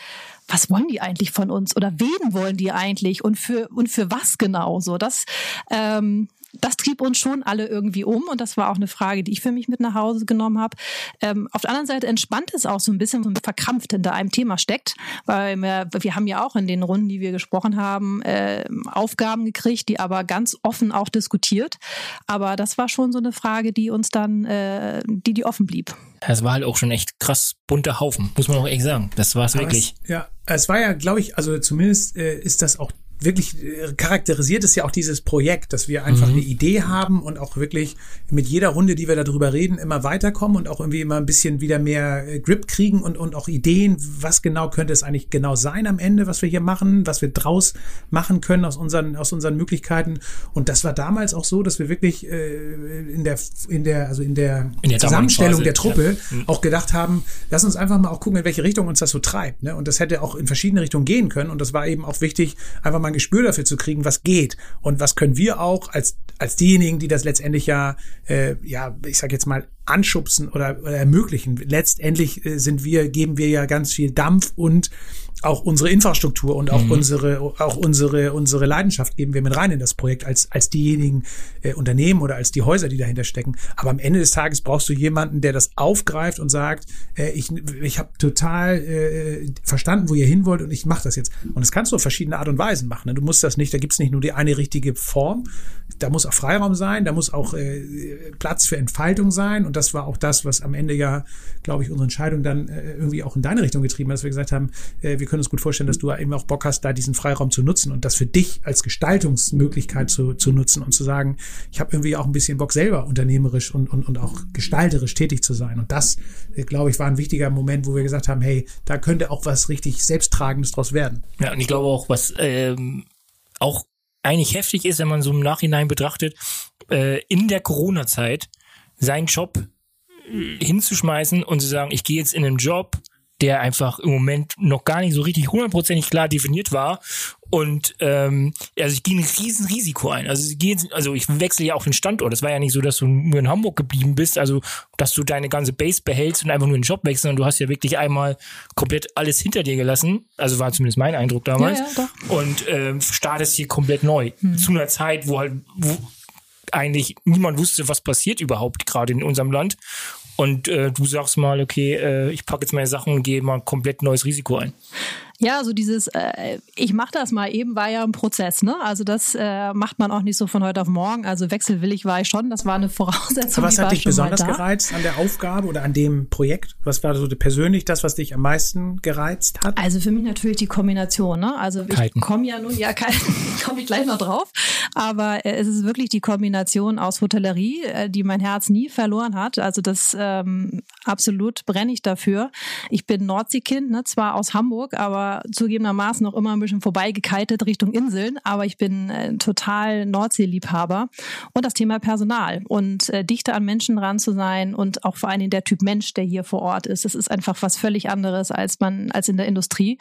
Was wollen die eigentlich von uns? Oder wen wollen die eigentlich? Und für, und für was genau? So, das, ähm, das trieb uns schon alle irgendwie um und das war auch eine Frage, die ich für mich mit nach Hause genommen habe. Ähm, auf der anderen Seite entspannt es auch so ein bisschen, so verkrampft hinter einem Thema steckt, weil wir, wir haben ja auch in den Runden, die wir gesprochen haben, äh, Aufgaben gekriegt, die aber ganz offen auch diskutiert. Aber das war schon so eine Frage, die uns dann, äh, die die offen blieb. Es war halt auch schon echt krass bunter Haufen, muss man auch echt sagen. Das war es wirklich. ja, es war ja, glaube ich, also zumindest äh, ist das auch wirklich äh, charakterisiert es ja auch dieses Projekt, dass wir einfach mhm. eine Idee haben und auch wirklich mit jeder Runde, die wir darüber reden, immer weiterkommen und auch irgendwie immer ein bisschen wieder mehr äh, Grip kriegen und, und auch Ideen, was genau könnte es eigentlich genau sein am Ende, was wir hier machen, was wir draus machen können aus unseren, aus unseren Möglichkeiten. Und das war damals auch so, dass wir wirklich äh, in der, in der, also in der, in der Zusammenstellung der Truppe ja. Mhm. auch gedacht haben, lass uns einfach mal auch gucken, in welche Richtung uns das so treibt. Ne? Und das hätte auch in verschiedene Richtungen gehen können. Und das war eben auch wichtig, einfach mal mal ein Gespür dafür zu kriegen, was geht. Und was können wir auch als als diejenigen, die das letztendlich ja äh, ja ich sag jetzt mal anschubsen oder, oder ermöglichen. Letztendlich äh, sind wir geben wir ja ganz viel Dampf und auch unsere Infrastruktur und auch mhm. unsere auch unsere unsere Leidenschaft geben wir mit rein in das Projekt als als diejenigen äh, Unternehmen oder als die Häuser, die dahinter stecken. Aber am Ende des Tages brauchst du jemanden, der das aufgreift und sagt, äh, ich ich habe total äh, verstanden, wo ihr hin wollt und ich mache das jetzt. Und das kannst du auf verschiedene Art und Weisen machen. Ne? Du musst das nicht, da gibt's nicht nur die eine richtige Form, da muss auch Freiraum sein, da muss auch äh, Platz für Entfaltung sein und das war auch das, was am Ende ja, glaube ich, unsere Entscheidung dann äh, irgendwie auch in deine Richtung getrieben hat, dass wir gesagt haben, äh, wir können uns gut vorstellen, dass du eben auch Bock hast, da diesen Freiraum zu nutzen und das für dich als Gestaltungsmöglichkeit zu, zu nutzen und zu sagen, ich habe irgendwie auch ein bisschen Bock selber unternehmerisch und, und, und auch gestalterisch tätig zu sein. Und das, äh, glaube ich, war ein wichtiger Moment, wo wir gesagt haben, hey, da könnte auch was richtig Selbsttragendes draus werden. Ja, und ich glaube auch, was ähm, auch eigentlich heftig ist, wenn man so im Nachhinein betrachtet, äh, in der Corona-Zeit seinen Job hinzuschmeißen und zu sagen, ich gehe jetzt in einen Job, der einfach im Moment noch gar nicht so richtig hundertprozentig klar definiert war. Und ähm, also ich gehe ein riesen Risiko ein. Also ich, gehe, also ich wechsle ja auch den Standort. Es war ja nicht so, dass du nur in Hamburg geblieben bist, also dass du deine ganze Base behältst und einfach nur den Job wechselst, sondern du hast ja wirklich einmal komplett alles hinter dir gelassen. Also war zumindest mein Eindruck damals. Ja, ja, und ähm, startest hier komplett neu. Hm. Zu einer Zeit, wo halt wo eigentlich niemand wusste, was passiert überhaupt gerade in unserem Land. Und äh, du sagst mal, okay, äh, ich packe jetzt meine Sachen und gehe mal ein komplett neues Risiko ein. Ja, so dieses, äh, ich mache das mal eben, war ja ein Prozess, ne? Also das äh, macht man auch nicht so von heute auf morgen. Also wechselwillig war ich schon, das war eine Voraussetzung. Aber was hat dich besonders gereizt an der Aufgabe oder an dem Projekt? Was war so persönlich das, was dich am meisten gereizt hat? Also für mich natürlich die Kombination, ne? Also ich komme ja nun, ja, komme ich gleich noch drauf. Aber äh, es ist wirklich die Kombination aus Hotellerie, äh, die mein Herz nie verloren hat. Also das ähm, absolut brenne ich dafür. Ich bin Nordseekind, ne? zwar aus Hamburg, aber zugegebenermaßen noch immer ein bisschen vorbeigekitet Richtung Inseln, aber ich bin äh, total Nordseeliebhaber. Und das Thema Personal und äh, dichter an Menschen dran zu sein und auch vor allen Dingen der Typ Mensch, der hier vor Ort ist. Das ist einfach was völlig anderes als man als in der Industrie.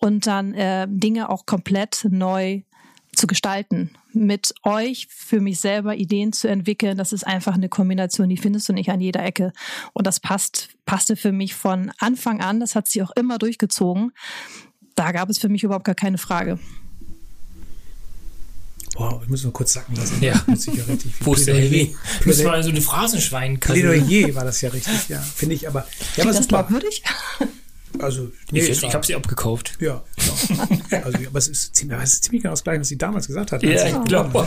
Und dann äh, Dinge auch komplett neu zu gestalten, mit euch für mich selber Ideen zu entwickeln. Das ist einfach eine Kombination, die findest du nicht an jeder Ecke. Und das passt, passte für mich von Anfang an. Das hat sie auch immer durchgezogen. Da gab es für mich überhaupt gar keine Frage. Boah, ich muss nur kurz sagen lassen. Ja. ja Wo ist der Plädoyer. Müssen wir also eine Phrasenschwein Plädoyer war das ja richtig, ja. Finde ich aber. Ja, aber das glaubwürdig? Also, nee, ich, ich habe sie abgekauft. Ja, ja. Also, aber es ist ziemlich, es ist ziemlich genau das Gleiche, was sie damals gesagt hat. Ja, ich glaube.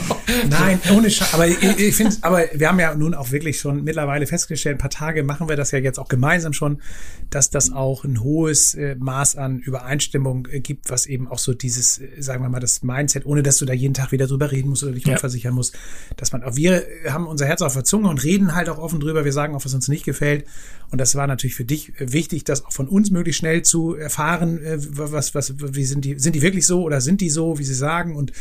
Nein, ohne Scheiß. Aber ich, ich finde, aber wir haben ja nun auch wirklich schon mittlerweile festgestellt, ein paar Tage machen wir das ja jetzt auch gemeinsam schon, dass das auch ein hohes äh, Maß an Übereinstimmung äh, gibt, was eben auch so dieses, äh, sagen wir mal, das Mindset, ohne dass du da jeden Tag wieder drüber reden musst oder dich ja. versichern musst, dass man auch, wir haben unser Herz auf der Zunge und reden halt auch offen drüber. Wir sagen auch, was uns nicht gefällt. Und das war natürlich für dich wichtig, das auch von uns möglichst schnell zu erfahren, äh, was, was, wie sind die, sind die wirklich so oder sind die so, wie sie sagen? Und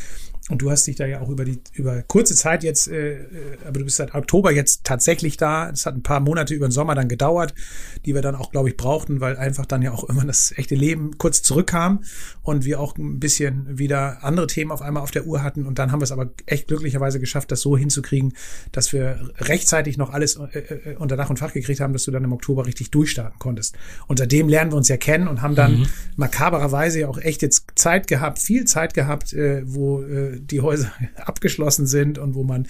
und du hast dich da ja auch über die über kurze Zeit jetzt, äh, äh, aber du bist seit Oktober jetzt tatsächlich da. Es hat ein paar Monate über den Sommer dann gedauert, die wir dann auch, glaube ich, brauchten, weil einfach dann ja auch immer das echte Leben kurz zurückkam und wir auch ein bisschen wieder andere Themen auf einmal auf der Uhr hatten. Und dann haben wir es aber echt glücklicherweise geschafft, das so hinzukriegen, dass wir rechtzeitig noch alles äh, äh, unter Dach und Fach gekriegt haben, dass du dann im Oktober richtig durchstarten konntest. Und seitdem lernen wir uns ja kennen und haben dann mhm. makabererweise ja auch echt jetzt Zeit gehabt, viel Zeit gehabt, äh, wo äh, die Häuser abgeschlossen sind und wo man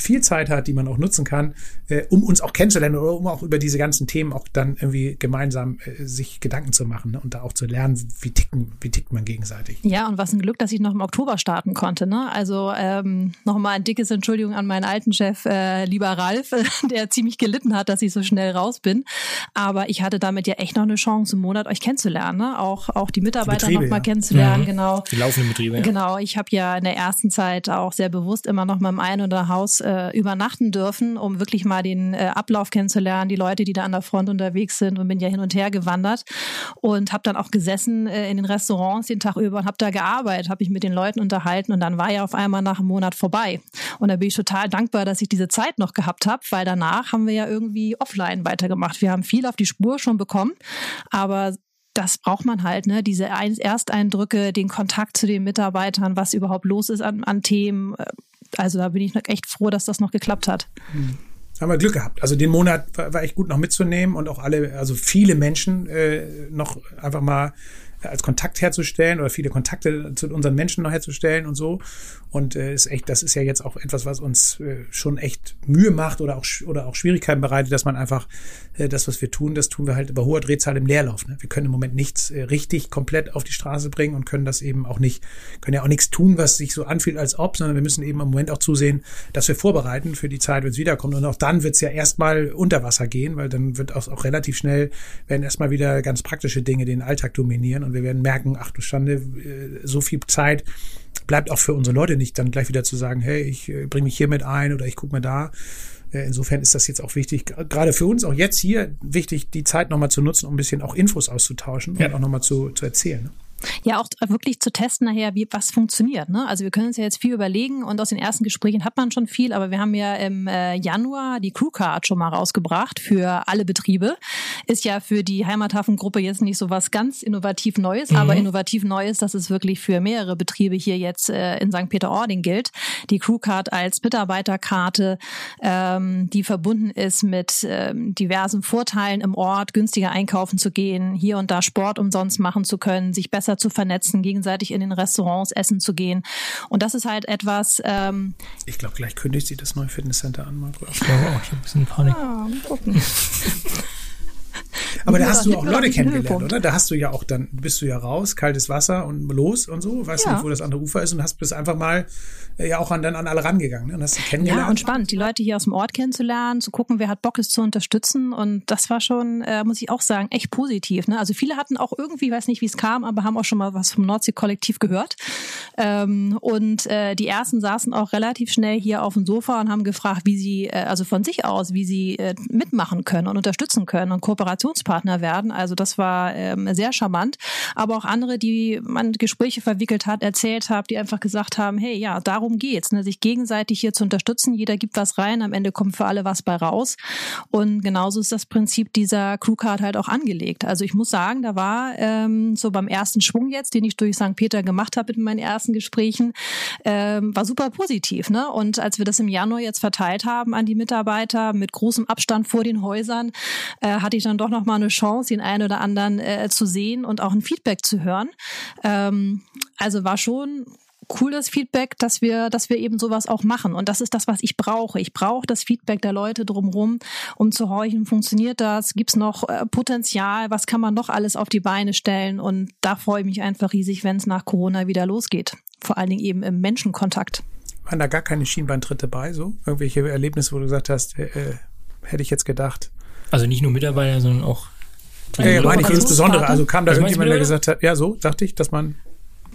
viel Zeit hat, die man auch nutzen kann, äh, um uns auch kennenzulernen oder um auch über diese ganzen Themen auch dann irgendwie gemeinsam äh, sich Gedanken zu machen ne? und da auch zu lernen, wie ticken, wie tickt man gegenseitig. Ja, und was ein Glück, dass ich noch im Oktober starten konnte. Ne? Also ähm, nochmal ein dickes Entschuldigung an meinen alten Chef, äh, lieber Ralf, der ziemlich gelitten hat, dass ich so schnell raus bin. Aber ich hatte damit ja echt noch eine Chance, im Monat euch kennenzulernen, ne? auch, auch die Mitarbeiter die nochmal ja. kennenzulernen. Mhm. Genau. Die laufenden Betriebe. Ja. Genau, ich habe ja in der ersten Zeit auch sehr bewusst immer noch mal im Ein- oder Haus äh, übernachten dürfen, um wirklich mal den äh, Ablauf kennenzulernen, die Leute, die da an der Front unterwegs sind und bin ja hin und her gewandert und habe dann auch gesessen äh, in den Restaurants den Tag über und habe da gearbeitet, habe mich mit den Leuten unterhalten und dann war ja auf einmal nach einem Monat vorbei. Und da bin ich total dankbar, dass ich diese Zeit noch gehabt habe, weil danach haben wir ja irgendwie offline weitergemacht. Wir haben viel auf die Spur schon bekommen, aber das braucht man halt, ne? Diese Ersteindrücke, den Kontakt zu den Mitarbeitern, was überhaupt los ist an, an Themen, äh, also da bin ich echt froh, dass das noch geklappt hat. Mhm. Haben wir Glück gehabt. Also den Monat war, war echt gut noch mitzunehmen und auch alle, also viele Menschen äh, noch einfach mal als Kontakt herzustellen oder viele Kontakte zu unseren Menschen noch herzustellen und so. Und äh, ist echt, das ist ja jetzt auch etwas, was uns äh, schon echt Mühe macht oder auch oder auch Schwierigkeiten bereitet, dass man einfach äh, das, was wir tun, das tun wir halt über hoher Drehzahl im Leerlauf. Ne? Wir können im Moment nichts äh, richtig komplett auf die Straße bringen und können das eben auch nicht, können ja auch nichts tun, was sich so anfühlt als ob, sondern wir müssen eben im Moment auch zusehen, dass wir vorbereiten für die Zeit, wenn es wiederkommt. Und auch dann wird es ja erstmal unter Wasser gehen, weil dann wird auch, auch relativ schnell werden erstmal wieder ganz praktische Dinge den Alltag dominieren und wir werden merken, ach du Schande, äh, so viel Zeit bleibt auch für unsere Leute nicht dann gleich wieder zu sagen, hey, ich äh, bringe mich hier mit ein oder ich gucke mal da. Äh, insofern ist das jetzt auch wichtig, gerade für uns auch jetzt hier wichtig, die Zeit nochmal zu nutzen, um ein bisschen auch Infos auszutauschen ja. und auch nochmal zu, zu erzählen. Ja, auch wirklich zu testen nachher, wie was funktioniert. Ne? Also wir können uns ja jetzt viel überlegen und aus den ersten Gesprächen hat man schon viel, aber wir haben ja im äh, Januar die Crewcard schon mal rausgebracht für alle Betriebe. Ist ja für die Heimathafengruppe jetzt nicht so was ganz innovativ Neues, mhm. aber innovativ Neues, dass es wirklich für mehrere Betriebe hier jetzt äh, in St. Peter-Ording gilt. Die Crewcard als Mitarbeiterkarte, ähm, die verbunden ist mit ähm, diversen Vorteilen im Ort, günstiger einkaufen zu gehen, hier und da Sport umsonst machen zu können, sich besser besser zu vernetzen, gegenseitig in den Restaurants essen zu gehen. Und das ist halt etwas. Ähm, ich glaube, gleich kündigt sie das neue Fitnesscenter an, Marco. Ich glaube auch, ich habe ein bisschen Panik. Ah, gucken. Aber da hast du auch Leute kennengelernt, oder? Da hast du ja auch dann, bist du ja raus, kaltes Wasser und los und so, weißt ja. nicht, wo das andere Ufer ist und hast bis einfach mal äh, ja auch an, dann an alle rangegangen ne? und hast sie kennengelernt. Ja, und spannend, die Leute hier aus dem Ort kennenzulernen, zu gucken, wer hat Bock, es zu unterstützen und das war schon, äh, muss ich auch sagen, echt positiv. Ne? Also viele hatten auch irgendwie, weiß nicht, wie es kam, aber haben auch schon mal was vom Nordsee-Kollektiv gehört ähm, und äh, die ersten saßen auch relativ schnell hier auf dem Sofa und haben gefragt, wie sie, äh, also von sich aus, wie sie äh, mitmachen können und unterstützen können und Kooperationspartner werden. Also das war ähm, sehr charmant. Aber auch andere, die man Gespräche verwickelt hat, erzählt hat, die einfach gesagt haben, hey, ja, darum geht's, ne, sich gegenseitig hier zu unterstützen. Jeder gibt was rein, am Ende kommt für alle was bei raus. Und genauso ist das Prinzip dieser Crewcard halt auch angelegt. Also ich muss sagen, da war ähm, so beim ersten Schwung jetzt, den ich durch St. Peter gemacht habe in meinen ersten Gesprächen, ähm, war super positiv. Ne? Und als wir das im Januar jetzt verteilt haben an die Mitarbeiter mit großem Abstand vor den Häusern, äh, hatte ich dann doch noch mal eine Chance, den einen oder anderen äh, zu sehen und auch ein Feedback zu hören. Ähm, also war schon cool das Feedback, dass wir, dass wir eben sowas auch machen. Und das ist das, was ich brauche. Ich brauche das Feedback der Leute drumherum, um zu horchen, funktioniert das? Gibt es noch äh, Potenzial? Was kann man noch alles auf die Beine stellen? Und da freue ich mich einfach riesig, wenn es nach Corona wieder losgeht. Vor allen Dingen eben im Menschenkontakt. Waren da gar keine Schienbeintritte bei, so? Irgendwelche Erlebnisse, wo du gesagt hast, äh, äh hätte ich jetzt gedacht, also nicht nur Mitarbeiter, sondern auch. Ja, ja, meine ich insbesondere. Also kam da irgendjemand, der gesagt hat, ja, so, dachte ich, dass man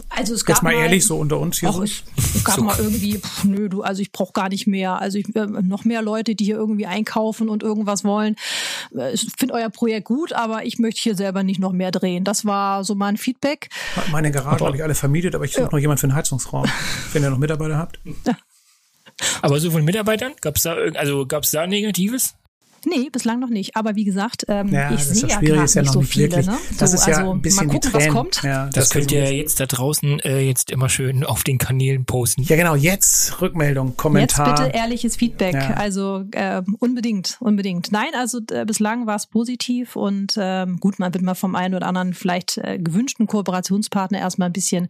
also es gab Jetzt mal, mal ehrlich, so unter uns hier. Och, so. Es, es gab so. mal irgendwie, pff, nö, du, also ich brauche gar nicht mehr. Also ich, äh, noch mehr Leute, die hier irgendwie einkaufen und irgendwas wollen. Äh, ich finde euer Projekt gut, aber ich möchte hier selber nicht noch mehr drehen. Das war so mein Feedback. Meine Garage habe ich alle vermietet, aber ich suche ja. noch jemand für einen Heizungsraum, wenn ihr noch Mitarbeiter habt. Ja. Aber so von Mitarbeitern, gab es da, also gab's da Negatives? Nee, bislang noch nicht. Aber wie gesagt, ähm, ja, ich sehe ja gerade nicht, so viele. Ne? Das so, ist ja also, ein bisschen mal gucken, was kommt. Ja, das, das könnt ihr jetzt da draußen äh, jetzt immer schön auf den Kanälen posten. Ja, genau. Jetzt Rückmeldung, Kommentar. Jetzt bitte ehrliches Feedback. Ja. Also äh, unbedingt, unbedingt. Nein, also äh, bislang war es positiv und ähm, gut, man wird mal vom einen oder anderen vielleicht äh, gewünschten Kooperationspartner erstmal ein bisschen,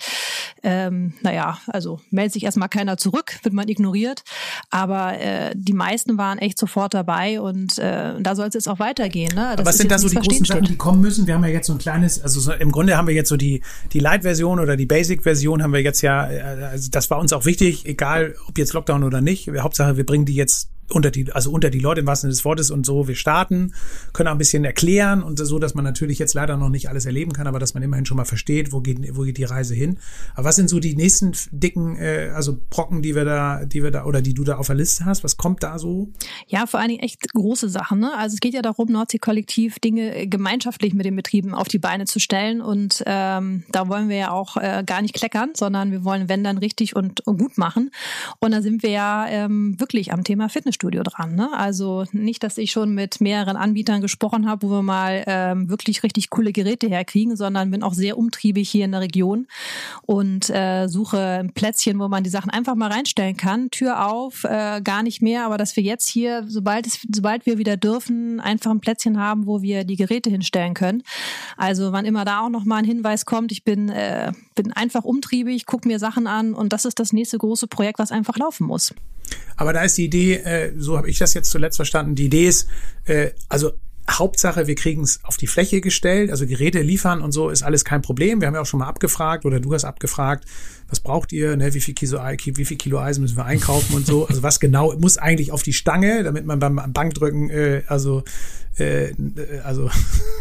ähm, naja, also meldet sich erstmal keiner zurück, wird man ignoriert. Aber äh, die meisten waren echt sofort dabei und äh, da soll es jetzt auch weitergehen. Ne? Das Aber was sind da so die großen Sachen, die kommen müssen? Wir haben ja jetzt so ein kleines, also so, im Grunde haben wir jetzt so die, die Light-Version oder die Basic-Version haben wir jetzt ja, äh, also das war uns auch wichtig, egal ob jetzt Lockdown oder nicht. Hauptsache, wir bringen die jetzt unter die, also unter die Leute im wahrsten Sinne des Wortes und so. Wir starten, können auch ein bisschen erklären und so, dass man natürlich jetzt leider noch nicht alles erleben kann, aber dass man immerhin schon mal versteht, wo geht, wo geht die Reise hin. Aber was sind so die nächsten dicken, äh, also Brocken, die wir da, die wir da oder die du da auf der Liste hast? Was kommt da so? Ja, vor allen Dingen echt große Sachen. Ne? Also es geht ja darum, Nordsee-Kollektiv Dinge gemeinschaftlich mit den Betrieben auf die Beine zu stellen und ähm, da wollen wir ja auch äh, gar nicht kleckern, sondern wir wollen, wenn dann richtig und, und gut machen. Und da sind wir ja ähm, wirklich am Thema Fitness Fitnessstudio dran. Ne? Also nicht, dass ich schon mit mehreren Anbietern gesprochen habe, wo wir mal ähm, wirklich richtig coole Geräte herkriegen, sondern bin auch sehr umtriebig hier in der Region und äh, suche ein Plätzchen, wo man die Sachen einfach mal reinstellen kann. Tür auf, äh, gar nicht mehr, aber dass wir jetzt hier, sobald es, sobald wir wieder dürfen, einfach ein Plätzchen haben, wo wir die Geräte hinstellen können. Also wann immer da auch noch mal ein Hinweis kommt, ich bin, äh, bin einfach umtriebig, gucke mir Sachen an und das ist das nächste große Projekt, was einfach laufen muss. Aber da ist die Idee, äh, so habe ich das jetzt zuletzt verstanden, die Idee ist, äh, also Hauptsache, wir kriegen es auf die Fläche gestellt, also Geräte liefern und so ist alles kein Problem. Wir haben ja auch schon mal abgefragt oder du hast abgefragt, was braucht ihr, ne, wie viel Kilo, wie viel Kilo Eisen müssen wir einkaufen und so. Also was genau muss eigentlich auf die Stange, damit man beim Bankdrücken, äh, also äh, also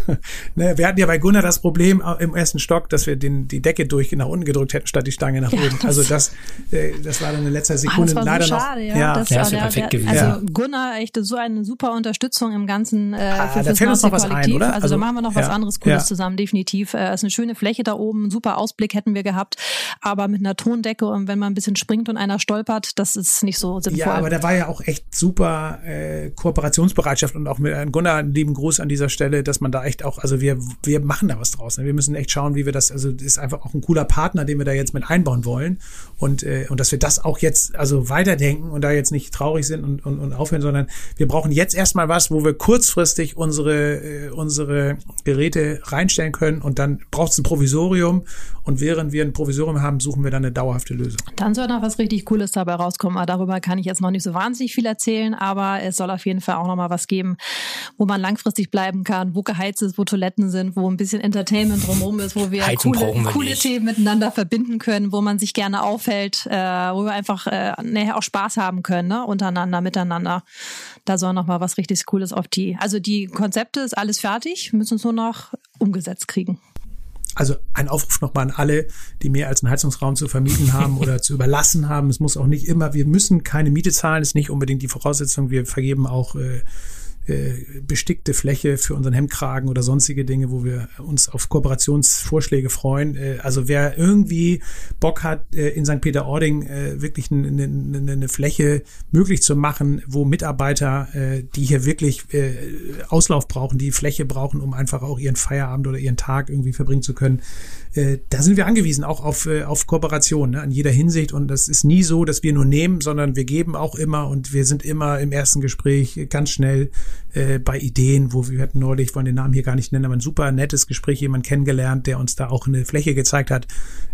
ne, wir hatten ja bei Gunnar das Problem im ersten Stock, dass wir den, die Decke durch nach unten gedrückt hätten, statt die Stange nach ja, oben. Also das, äh, das war dann in letzter Sekunde ah, das leider so schade, noch. Ja, ja. das ja, war der, perfekt der, gewesen. Also. Gunnar, echt so eine super Unterstützung im ganzen äh, fällt uns noch was ein, oder? Also, also, da machen wir noch was anderes Cooles ja. zusammen, definitiv. Es äh, ist eine schöne Fläche da oben, super Ausblick hätten wir gehabt, aber mit einer Tondecke und wenn man ein bisschen springt und einer stolpert, das ist nicht so sinnvoll. Ja, aber da war ja auch echt super äh, Kooperationsbereitschaft und auch mit einem Gunnar einen lieben Gruß an dieser Stelle, dass man da echt auch, also wir, wir machen da was draus. Ne? Wir müssen echt schauen, wie wir das, also das ist einfach auch ein cooler Partner, den wir da jetzt mit einbauen wollen und, äh, und dass wir das auch jetzt also weiterdenken und da jetzt nicht traurig sind und, und, und aufhören, sondern wir brauchen jetzt erstmal was, wo wir kurzfristig unsere, äh, unsere Geräte reinstellen können und dann braucht es ein Provisorium und während wir ein Provisorium haben, suchen wir dann eine dauerhafte Lösung. Dann soll noch was richtig Cooles dabei rauskommen, aber darüber kann ich jetzt noch nicht so wahnsinnig viel erzählen, aber es soll auf jeden Fall auch noch mal was geben, wo man langfristig bleiben kann, wo geheizt ist, wo Toiletten sind, wo ein bisschen Entertainment drumherum ist, wo wir Heizen coole, wir coole Themen miteinander verbinden können, wo man sich gerne aufhält, äh, wo wir einfach äh, nachher auch Spaß haben können, ne? untereinander, miteinander. Da soll noch mal was richtig Cooles auf die. Also die Konzepte ist alles fertig, müssen es nur noch umgesetzt kriegen. Also ein Aufruf nochmal an alle, die mehr als einen Heizungsraum zu vermieten haben oder zu überlassen haben. Es muss auch nicht immer, wir müssen keine Miete zahlen, ist nicht unbedingt die Voraussetzung. Wir vergeben auch äh, äh, bestickte Fläche für unseren Hemdkragen oder sonstige Dinge, wo wir uns auf Kooperationsvorschläge freuen. Äh, also wer irgendwie Bock hat, äh, in St. Peter-Ording äh, wirklich eine, eine, eine Fläche möglich zu machen, wo Mitarbeiter, äh, die hier wirklich äh, Auslauf brauchen, die Fläche brauchen, um einfach auch ihren Feierabend oder ihren Tag irgendwie verbringen zu können, da sind wir angewiesen, auch auf, auf Kooperation, ne, an jeder Hinsicht. Und das ist nie so, dass wir nur nehmen, sondern wir geben auch immer und wir sind immer im ersten Gespräch ganz schnell äh, bei Ideen, wo wir hatten neulich, wollen den Namen hier gar nicht nennen, aber ein super nettes Gespräch, jemand kennengelernt, der uns da auch eine Fläche gezeigt hat.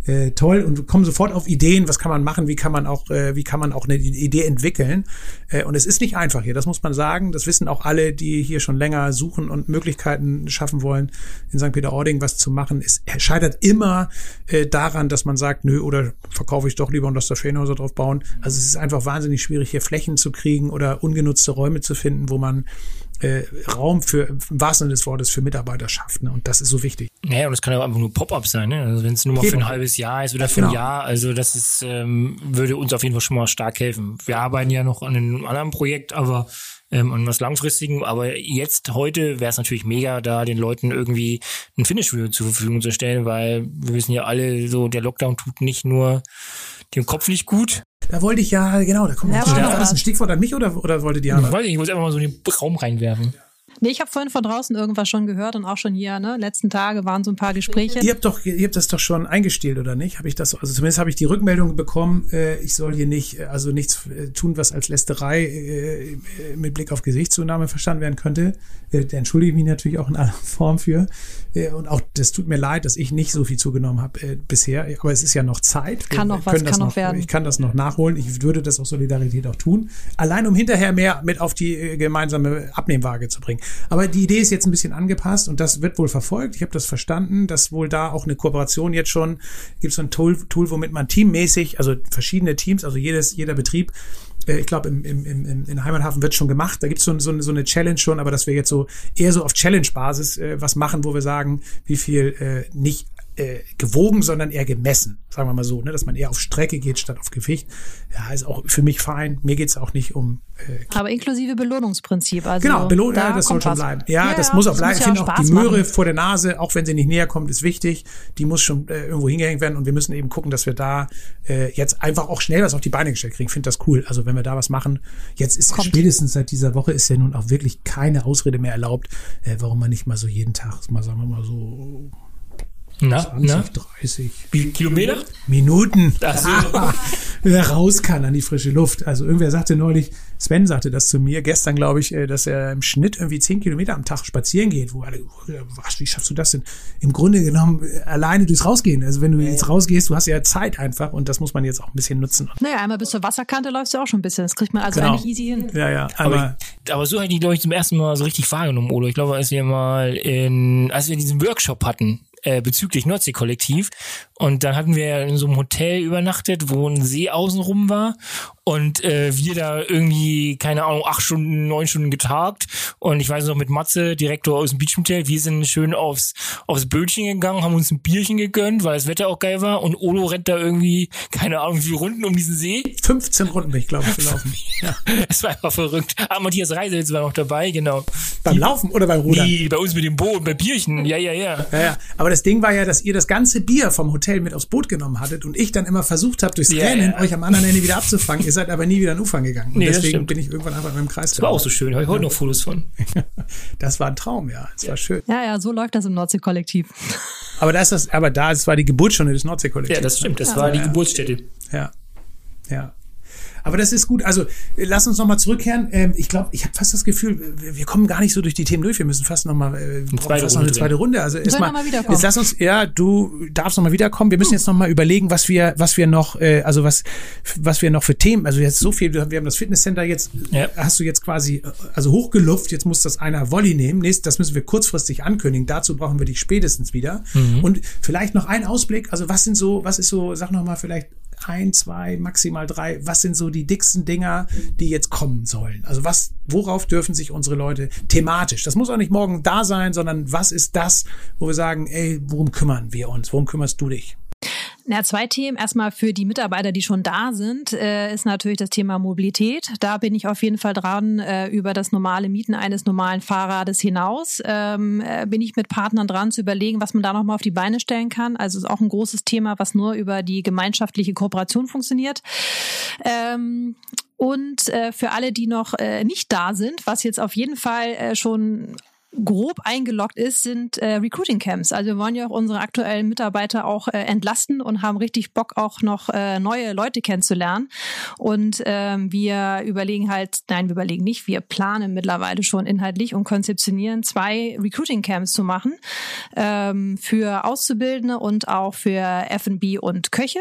Äh, toll und kommen sofort auf Ideen, was kann man machen, wie kann man auch, äh, wie kann man auch eine Idee entwickeln. Äh, und es ist nicht einfach hier, das muss man sagen. Das wissen auch alle, die hier schon länger suchen und Möglichkeiten schaffen wollen, in St. Peter-Ording was zu machen. Es scheitert immer äh, daran, dass man sagt, nö, oder verkaufe ich doch lieber und lass da Ferienhäuser drauf bauen. Also es ist einfach wahnsinnig schwierig, hier Flächen zu kriegen oder ungenutzte Räume zu finden, wo man äh, Raum für, im wahrsten Sinne des Wortes, für Mitarbeiter schafft. Ne? Und das ist so wichtig. Naja, und es kann ja einfach nur Pop-up sein, ne? Also wenn es nur mal für ein halbes Jahr ist oder für genau. ein Jahr, also das ist, ähm, würde uns auf jeden Fall schon mal stark helfen. Wir arbeiten ja noch an einem anderen Projekt, aber ähm, an was langfristigem, aber jetzt heute wäre es natürlich mega, da den Leuten irgendwie ein Finish-Video zur Verfügung zu stellen, weil wir wissen ja alle, so der Lockdown tut nicht nur dem Kopf nicht gut, da wollte ich ja, genau, da kommt ja, War das ein Stichwort an mich oder, oder wollte Diana? Ich weiß nicht, ich muss einfach mal so in den Raum reinwerfen. Nee, ich habe vorhin von draußen irgendwas schon gehört und auch schon hier, ne? Letzten Tage waren so ein paar Gespräche. Ihr habt doch, ihr habt das doch schon eingestielt, oder nicht? Habe ich das, also zumindest habe ich die Rückmeldung bekommen, äh, ich soll hier nicht, äh, also nichts äh, tun, was als Lästerei äh, mit Blick auf Gesichtszunahme verstanden werden könnte. Äh, da entschuldige ich mich natürlich auch in aller Form für. Äh, und auch, das tut mir leid, dass ich nicht so viel zugenommen habe äh, bisher. Aber es ist ja noch Zeit. Kann noch was, kann noch, werden. Ich kann das noch nachholen. Ich würde das aus Solidarität auch tun. Allein um hinterher mehr mit auf die äh, gemeinsame Abnehmwaage zu bringen. Aber die Idee ist jetzt ein bisschen angepasst und das wird wohl verfolgt. Ich habe das verstanden, dass wohl da auch eine Kooperation jetzt schon gibt so ein Tool, Tool, womit man teammäßig, also verschiedene Teams, also jedes, jeder Betrieb äh, ich glaube, im, im, im, in Heimathafen wird schon gemacht. Da gibt so, so, so eine Challenge schon, aber dass wir jetzt so eher so auf Challenge-Basis äh, was machen, wo wir sagen, wie viel äh, nicht äh, gewogen, sondern eher gemessen, sagen wir mal so, ne? dass man eher auf Strecke geht statt auf Gewicht. Ja, ist auch für mich fein. Mir geht's auch nicht um. Äh, Aber inklusive Belohnungsprinzip. Also genau, Belohnung, da ja, das soll schon bleiben. Ja, ja das ja, muss auch bleiben. Ich finde auch die Möhre machen. vor der Nase, auch wenn sie nicht näher kommt, ist wichtig. Die muss schon äh, irgendwo hingehängt werden und wir müssen eben gucken, dass wir da äh, jetzt einfach auch schnell was auf die Beine gestellt kriegen. Ich finde das cool. Also wenn wir da was machen, jetzt ist kommt. spätestens seit dieser Woche ist ja nun auch wirklich keine Ausrede mehr erlaubt, äh, warum man nicht mal so jeden Tag, mal sagen wir mal so na, 20, na? 30. Wie Kilometer? Minuten. Ach so. raus kann an die frische Luft. Also irgendwer sagte neulich, Sven sagte das zu mir gestern, glaube ich, äh, dass er im Schnitt irgendwie 10 Kilometer am Tag spazieren geht. Wo alle, was, wie schaffst du das denn? Im Grunde genommen äh, alleine durchs Rausgehen. Also wenn du jetzt rausgehst, du hast ja Zeit einfach und das muss man jetzt auch ein bisschen nutzen. Naja, einmal bis zur Wasserkante läufst du auch schon ein bisschen. Das kriegt man also genau. eigentlich easy hin. Ja, ja. Aber, aber, aber so hätte ich, glaube ich, zum ersten Mal so richtig wahrgenommen, Odo. Ich glaube, als wir mal in, als wir diesen Workshop hatten, äh, bezüglich Nordsee-Kollektiv Und dann hatten wir in so einem Hotel übernachtet, wo ein See außenrum war und äh, wir da irgendwie, keine Ahnung, acht Stunden, neun Stunden getagt und ich weiß noch mit Matze, Direktor aus dem Beach Hotel, wir sind schön aufs, aufs Bötchen gegangen, haben uns ein Bierchen gegönnt, weil das Wetter auch geil war und Olo rennt da irgendwie, keine Ahnung, wie Runden um diesen See. 15 Runden bin ich, glaube ich, gelaufen. ja. Es war einfach verrückt. Ah, Matthias Reisels war noch dabei, genau. Beim Laufen oder beim Rudern? Nee, bei uns mit dem Boot, bei Bierchen, ja, ja, ja. Ja, ja. Aber das Ding war ja, dass ihr das ganze Bier vom Hotel mit aufs Boot genommen hattet und ich dann immer versucht habe, durchs Ja, Rennen ja. euch am anderen Ende wieder abzufangen. Ihr seid aber nie wieder an Ufern gegangen. Und Nee, deswegen bin ich irgendwann einfach mit dem Kreis Das war auch so schön, habe ich heute noch Fotos von. Das war ein Traum, ja. Das war schön. Ja, ja, so läuft das im Nordsee-Kollektiv. Aber das ist, aber da, das war die Geburtsstunde des Nordseekollektivs. Ja, das stimmt, das Ja. war die. Geburtsstätte. Ja. Ja. Aber das ist gut. Also äh, lass uns nochmal zurückkehren. Ähm, ich glaube, ich habe fast das Gefühl, wir, wir kommen gar nicht so durch die Themen durch. Wir müssen fast nochmal äh, wir brauchen zweite fast noch eine zweite Runde. Also erstmal, noch mal wiederkommen. jetzt lass uns, ja, du darfst nochmal wiederkommen. Wir müssen jetzt nochmal überlegen, was wir, was wir noch, äh, also was, was wir noch für Themen, also jetzt so viel, wir haben das Fitnesscenter jetzt, Ja. hast du jetzt quasi, äh, also hochgeluft, jetzt muss das einer Volley nehmen. Nächst, das müssen wir kurzfristig ankündigen. Dazu brauchen wir dich spätestens wieder. Und vielleicht noch ein Ausblick. Also was sind so, was ist so, sag noch mal ein, zwei, maximal drei, was sind so die dicksten Dinger, die jetzt kommen sollen? Also was, worauf dürfen sich unsere Leute thematisch? Das muss auch nicht morgen da sein, sondern was ist das, wo wir sagen, ey, worum kümmern wir uns? Worum kümmerst du dich? Na, zwei Themen. Erstmal für die Mitarbeiter, die schon da sind, äh, ist natürlich das Thema Mobilität. Da bin ich auf jeden Fall dran, äh, über das normale Mieten eines normalen Fahrrades hinaus. Ähm, äh, bin ich mit Partnern dran zu überlegen, was man da nochmal auf die Beine stellen kann. Also ist auch ein großes Thema, was nur über die gemeinschaftliche Kooperation funktioniert. Ähm, und äh, für alle, die noch äh, nicht da sind, was jetzt auf jeden Fall äh, schon grob eingeloggt ist, sind äh, Recruiting Camps. Also wir wollen ja auch unsere aktuellen Mitarbeiter auch äh, entlasten und haben richtig Bock auch noch äh, neue Leute kennenzulernen. Und ähm, wir überlegen halt, nein, wir überlegen nicht, wir planen mittlerweile schon inhaltlich und konzeptionieren zwei Recruiting Camps zu machen ähm, für Auszubildende und auch für F&B und Köche.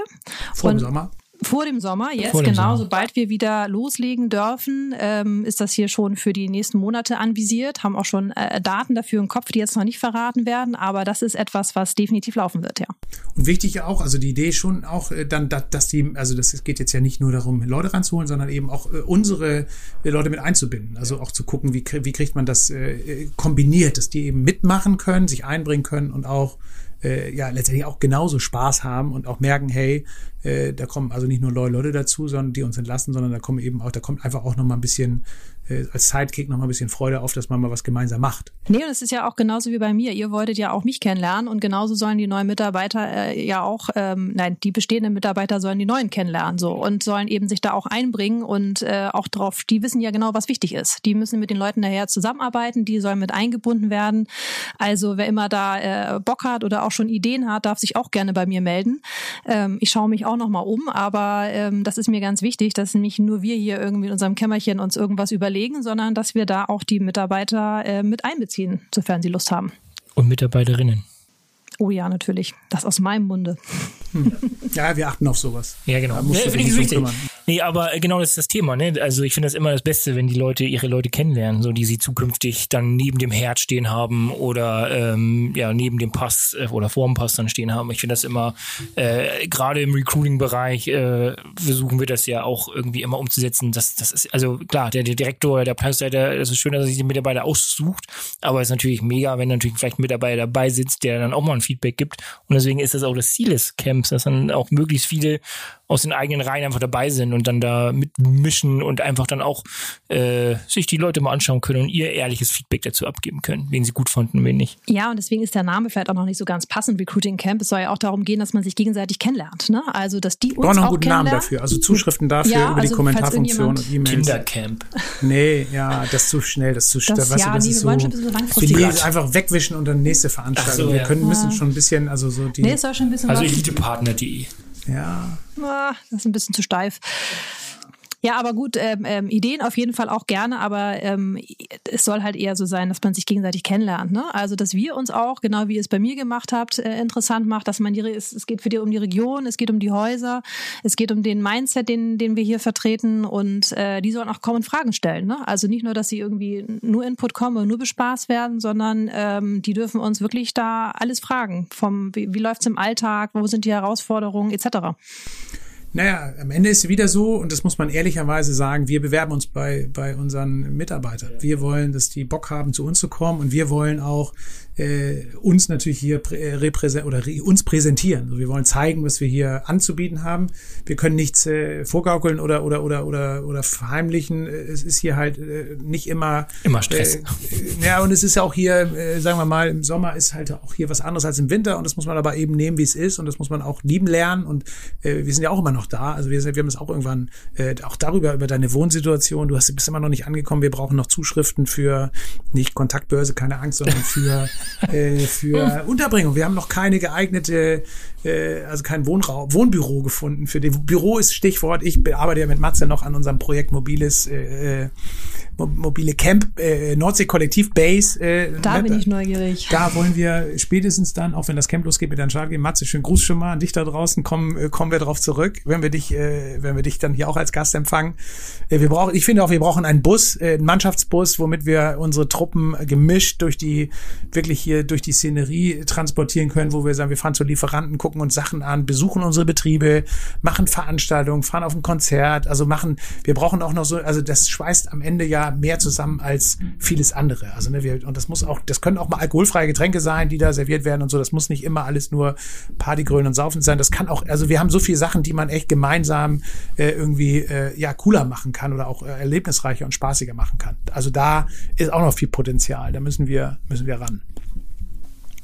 Vor dem Sommer? Vor dem Sommer, jetzt dem genau. Sommer. Sobald wir wieder loslegen dürfen, ähm, ist das hier schon für die nächsten Monate anvisiert. Haben auch schon äh, Daten dafür im Kopf, die jetzt noch nicht verraten werden. Aber das ist etwas, was definitiv laufen wird, ja. Und wichtig ja auch, also die Idee schon auch äh, dann, dass, dass die, also das es geht jetzt ja nicht nur darum, Leute ranzuholen, sondern eben auch äh, unsere äh, Leute mit einzubinden. Also auch zu gucken, wie, wie kriegt man das äh, äh, kombiniert, dass die eben mitmachen können, sich einbringen können und auch ja letztendlich auch genauso Spaß haben und auch merken, hey, äh, da kommen also nicht nur neue Leute dazu, sondern die uns entlasten, sondern da kommen eben auch, da kommt einfach auch noch mal ein bisschen äh, als Sidekick noch mal ein bisschen Freude auf, dass man mal was gemeinsam macht. Nee, und es ist ja auch genauso wie bei mir. Ihr wolltet ja auch mich kennenlernen und genauso sollen die neuen Mitarbeiter äh, ja auch, ähm, nein, die bestehenden Mitarbeiter sollen die neuen kennenlernen so und sollen eben sich da auch einbringen und äh, auch drauf, die wissen ja genau, was wichtig ist. Die müssen mit den Leuten daher zusammenarbeiten, die sollen mit eingebunden werden. Also wer immer da äh, Bock hat oder auch schon Ideen hat, darf sich auch gerne bei mir melden. Ähm, ich schaue mich auch noch mal um, aber ähm, das ist mir ganz wichtig, dass nicht nur wir hier irgendwie in unserem Kämmerchen uns irgendwas überlegen, sondern dass wir da auch die Mitarbeiter äh, mit einbeziehen, sofern sie Lust haben. Und Mitarbeiterinnen. Oh ja, natürlich. Das aus meinem Munde. Ja, wir achten auf sowas. Ja, genau. Da musst Ja, du finde dich kümmern. Nee, aber äh, genau das ist das Thema, ne? Also ich finde das immer das Beste, wenn die Leute ihre Leute kennenlernen, so die sie zukünftig dann neben dem Herd stehen haben oder ähm, ja neben dem Pass äh, oder vor dem Pass dann stehen haben. Ich finde das immer äh, gerade im Recruiting-Bereich äh, versuchen wir das ja auch irgendwie immer umzusetzen. Das, das ist also klar, der, der Direktor, der Passleiter, das ist schön, dass er sich die Mitarbeiter aussucht, aber es ist natürlich mega, wenn natürlich vielleicht ein Mitarbeiter dabei sitzt, der dann auch mal ein Feedback gibt. Und deswegen ist das auch das Ziel des Camps, dass dann auch möglichst viele aus den eigenen Reihen einfach dabei sind und dann da mitmischen und einfach dann auch äh, sich die Leute mal anschauen können und ihr ehrliches Feedback dazu abgeben können, wen sie gut fanden und wen nicht. Ja, und deswegen ist der Name vielleicht auch noch nicht so ganz passend, Recruiting Camp. Es soll ja auch darum gehen, dass man sich gegenseitig kennenlernt. Ne? Also, dass die Wir uns brauchen noch einen auch guten Namen dafür. Also Zuschriften dafür Ja, über die also, falls Kommentarfunktion und E-Mails. Kindercamp. Nee, ja, das ist zu schnell, das ist zu Das- das, weißt ja, du, das nee, ist wir so. wollen schon ein bisschen langfristig bleiben. einfach wegwischen und dann nächste Veranstaltung. So, wir ja. können müssen schon ein bisschen, also so die, Nee, es soll schon ein bisschen Also elitepartner.de. ja, Ah, das ist ein bisschen zu steif. Ja, aber gut, ähm, ähm, Ideen auf jeden Fall auch gerne, aber ähm, es soll halt eher so sein, dass man sich gegenseitig kennenlernt. Ne? Also, dass wir uns auch, genau wie ihr es bei mir gemacht habt, äh, interessant macht, dass man die, es, es geht für dich um die Region, es geht um die Häuser, es geht um den Mindset, den, den wir hier vertreten und äh, die sollen auch kommen Fragen stellen. Ne? Also nicht nur, dass sie irgendwie nur Input kommen und nur bespaßt werden, sondern ähm, die dürfen uns wirklich da alles fragen. Vom wie, wie läuft's im Alltag, wo sind die Herausforderungen etc. Naja, am Ende ist es wieder so, und das muss man ehrlicherweise sagen, wir bewerben uns bei, bei unseren Mitarbeitern. Wir wollen, dass die Bock haben, zu uns zu kommen und wir wollen auch äh, uns natürlich hier prä äh, repräsent oder uns präsentieren. Also wir wollen zeigen, was wir hier anzubieten haben. Wir können nichts äh, vorgaukeln oder oder oder oder oder verheimlichen. Äh, es ist hier halt äh, nicht immer immer Stress. Äh, ja, und es ist ja auch hier, äh, sagen wir mal, im Sommer ist halt auch hier was anderes als im Winter und das muss man aber eben nehmen, wie es ist und das muss man auch lieben lernen und äh, wir sind ja auch immer noch da. Also wir, wir haben es auch irgendwann äh, auch darüber über deine Wohnsituation. Du hast bist immer noch nicht angekommen. Wir brauchen noch Zuschriften für nicht Kontaktbörse, keine Angst, sondern für äh, für Unterbringung. Wir haben noch keine geeignete, äh, also kein Wohnraum, Wohnbüro gefunden. Für den Büro ist Stichwort. Ich arbeite ja mit Matze noch an unserem Projekt Mobiles äh, äh mobile Camp, äh, Nordsee Kollektiv Base. Äh, da bin ich neugierig. Da wollen wir spätestens dann, auch wenn das Camp losgeht, mit Schade gehen. Matze, schönen Gruß schon mal an dich da draußen. Kommen, äh, kommen wir drauf zurück, wenn wir dich, äh, wenn wir dich dann hier auch als Gast empfangen. Äh, wir brauchen, ich finde auch, wir brauchen einen Bus, äh, einen Mannschaftsbus, womit wir unsere Truppen gemischt durch die, wirklich hier durch die Szenerie transportieren können, wo wir sagen, wir fahren zu Lieferanten, gucken uns Sachen an, besuchen unsere Betriebe, machen Veranstaltungen, fahren auf ein Konzert, also machen, wir brauchen auch noch so, also das schweißt am Ende ja mehr zusammen als vieles andere. Also ne, wir, und das muss auch, das können auch mal alkoholfreie Getränke sein, die da serviert werden und so. Das muss nicht immer alles nur Partygrün und Saufen sein. Das kann auch, also wir haben so viele Sachen, die man echt gemeinsam äh, irgendwie äh, ja cooler machen kann oder auch äh, erlebnisreicher und spaßiger machen kann. Also da ist auch noch viel Potenzial. Da müssen wir müssen wir ran.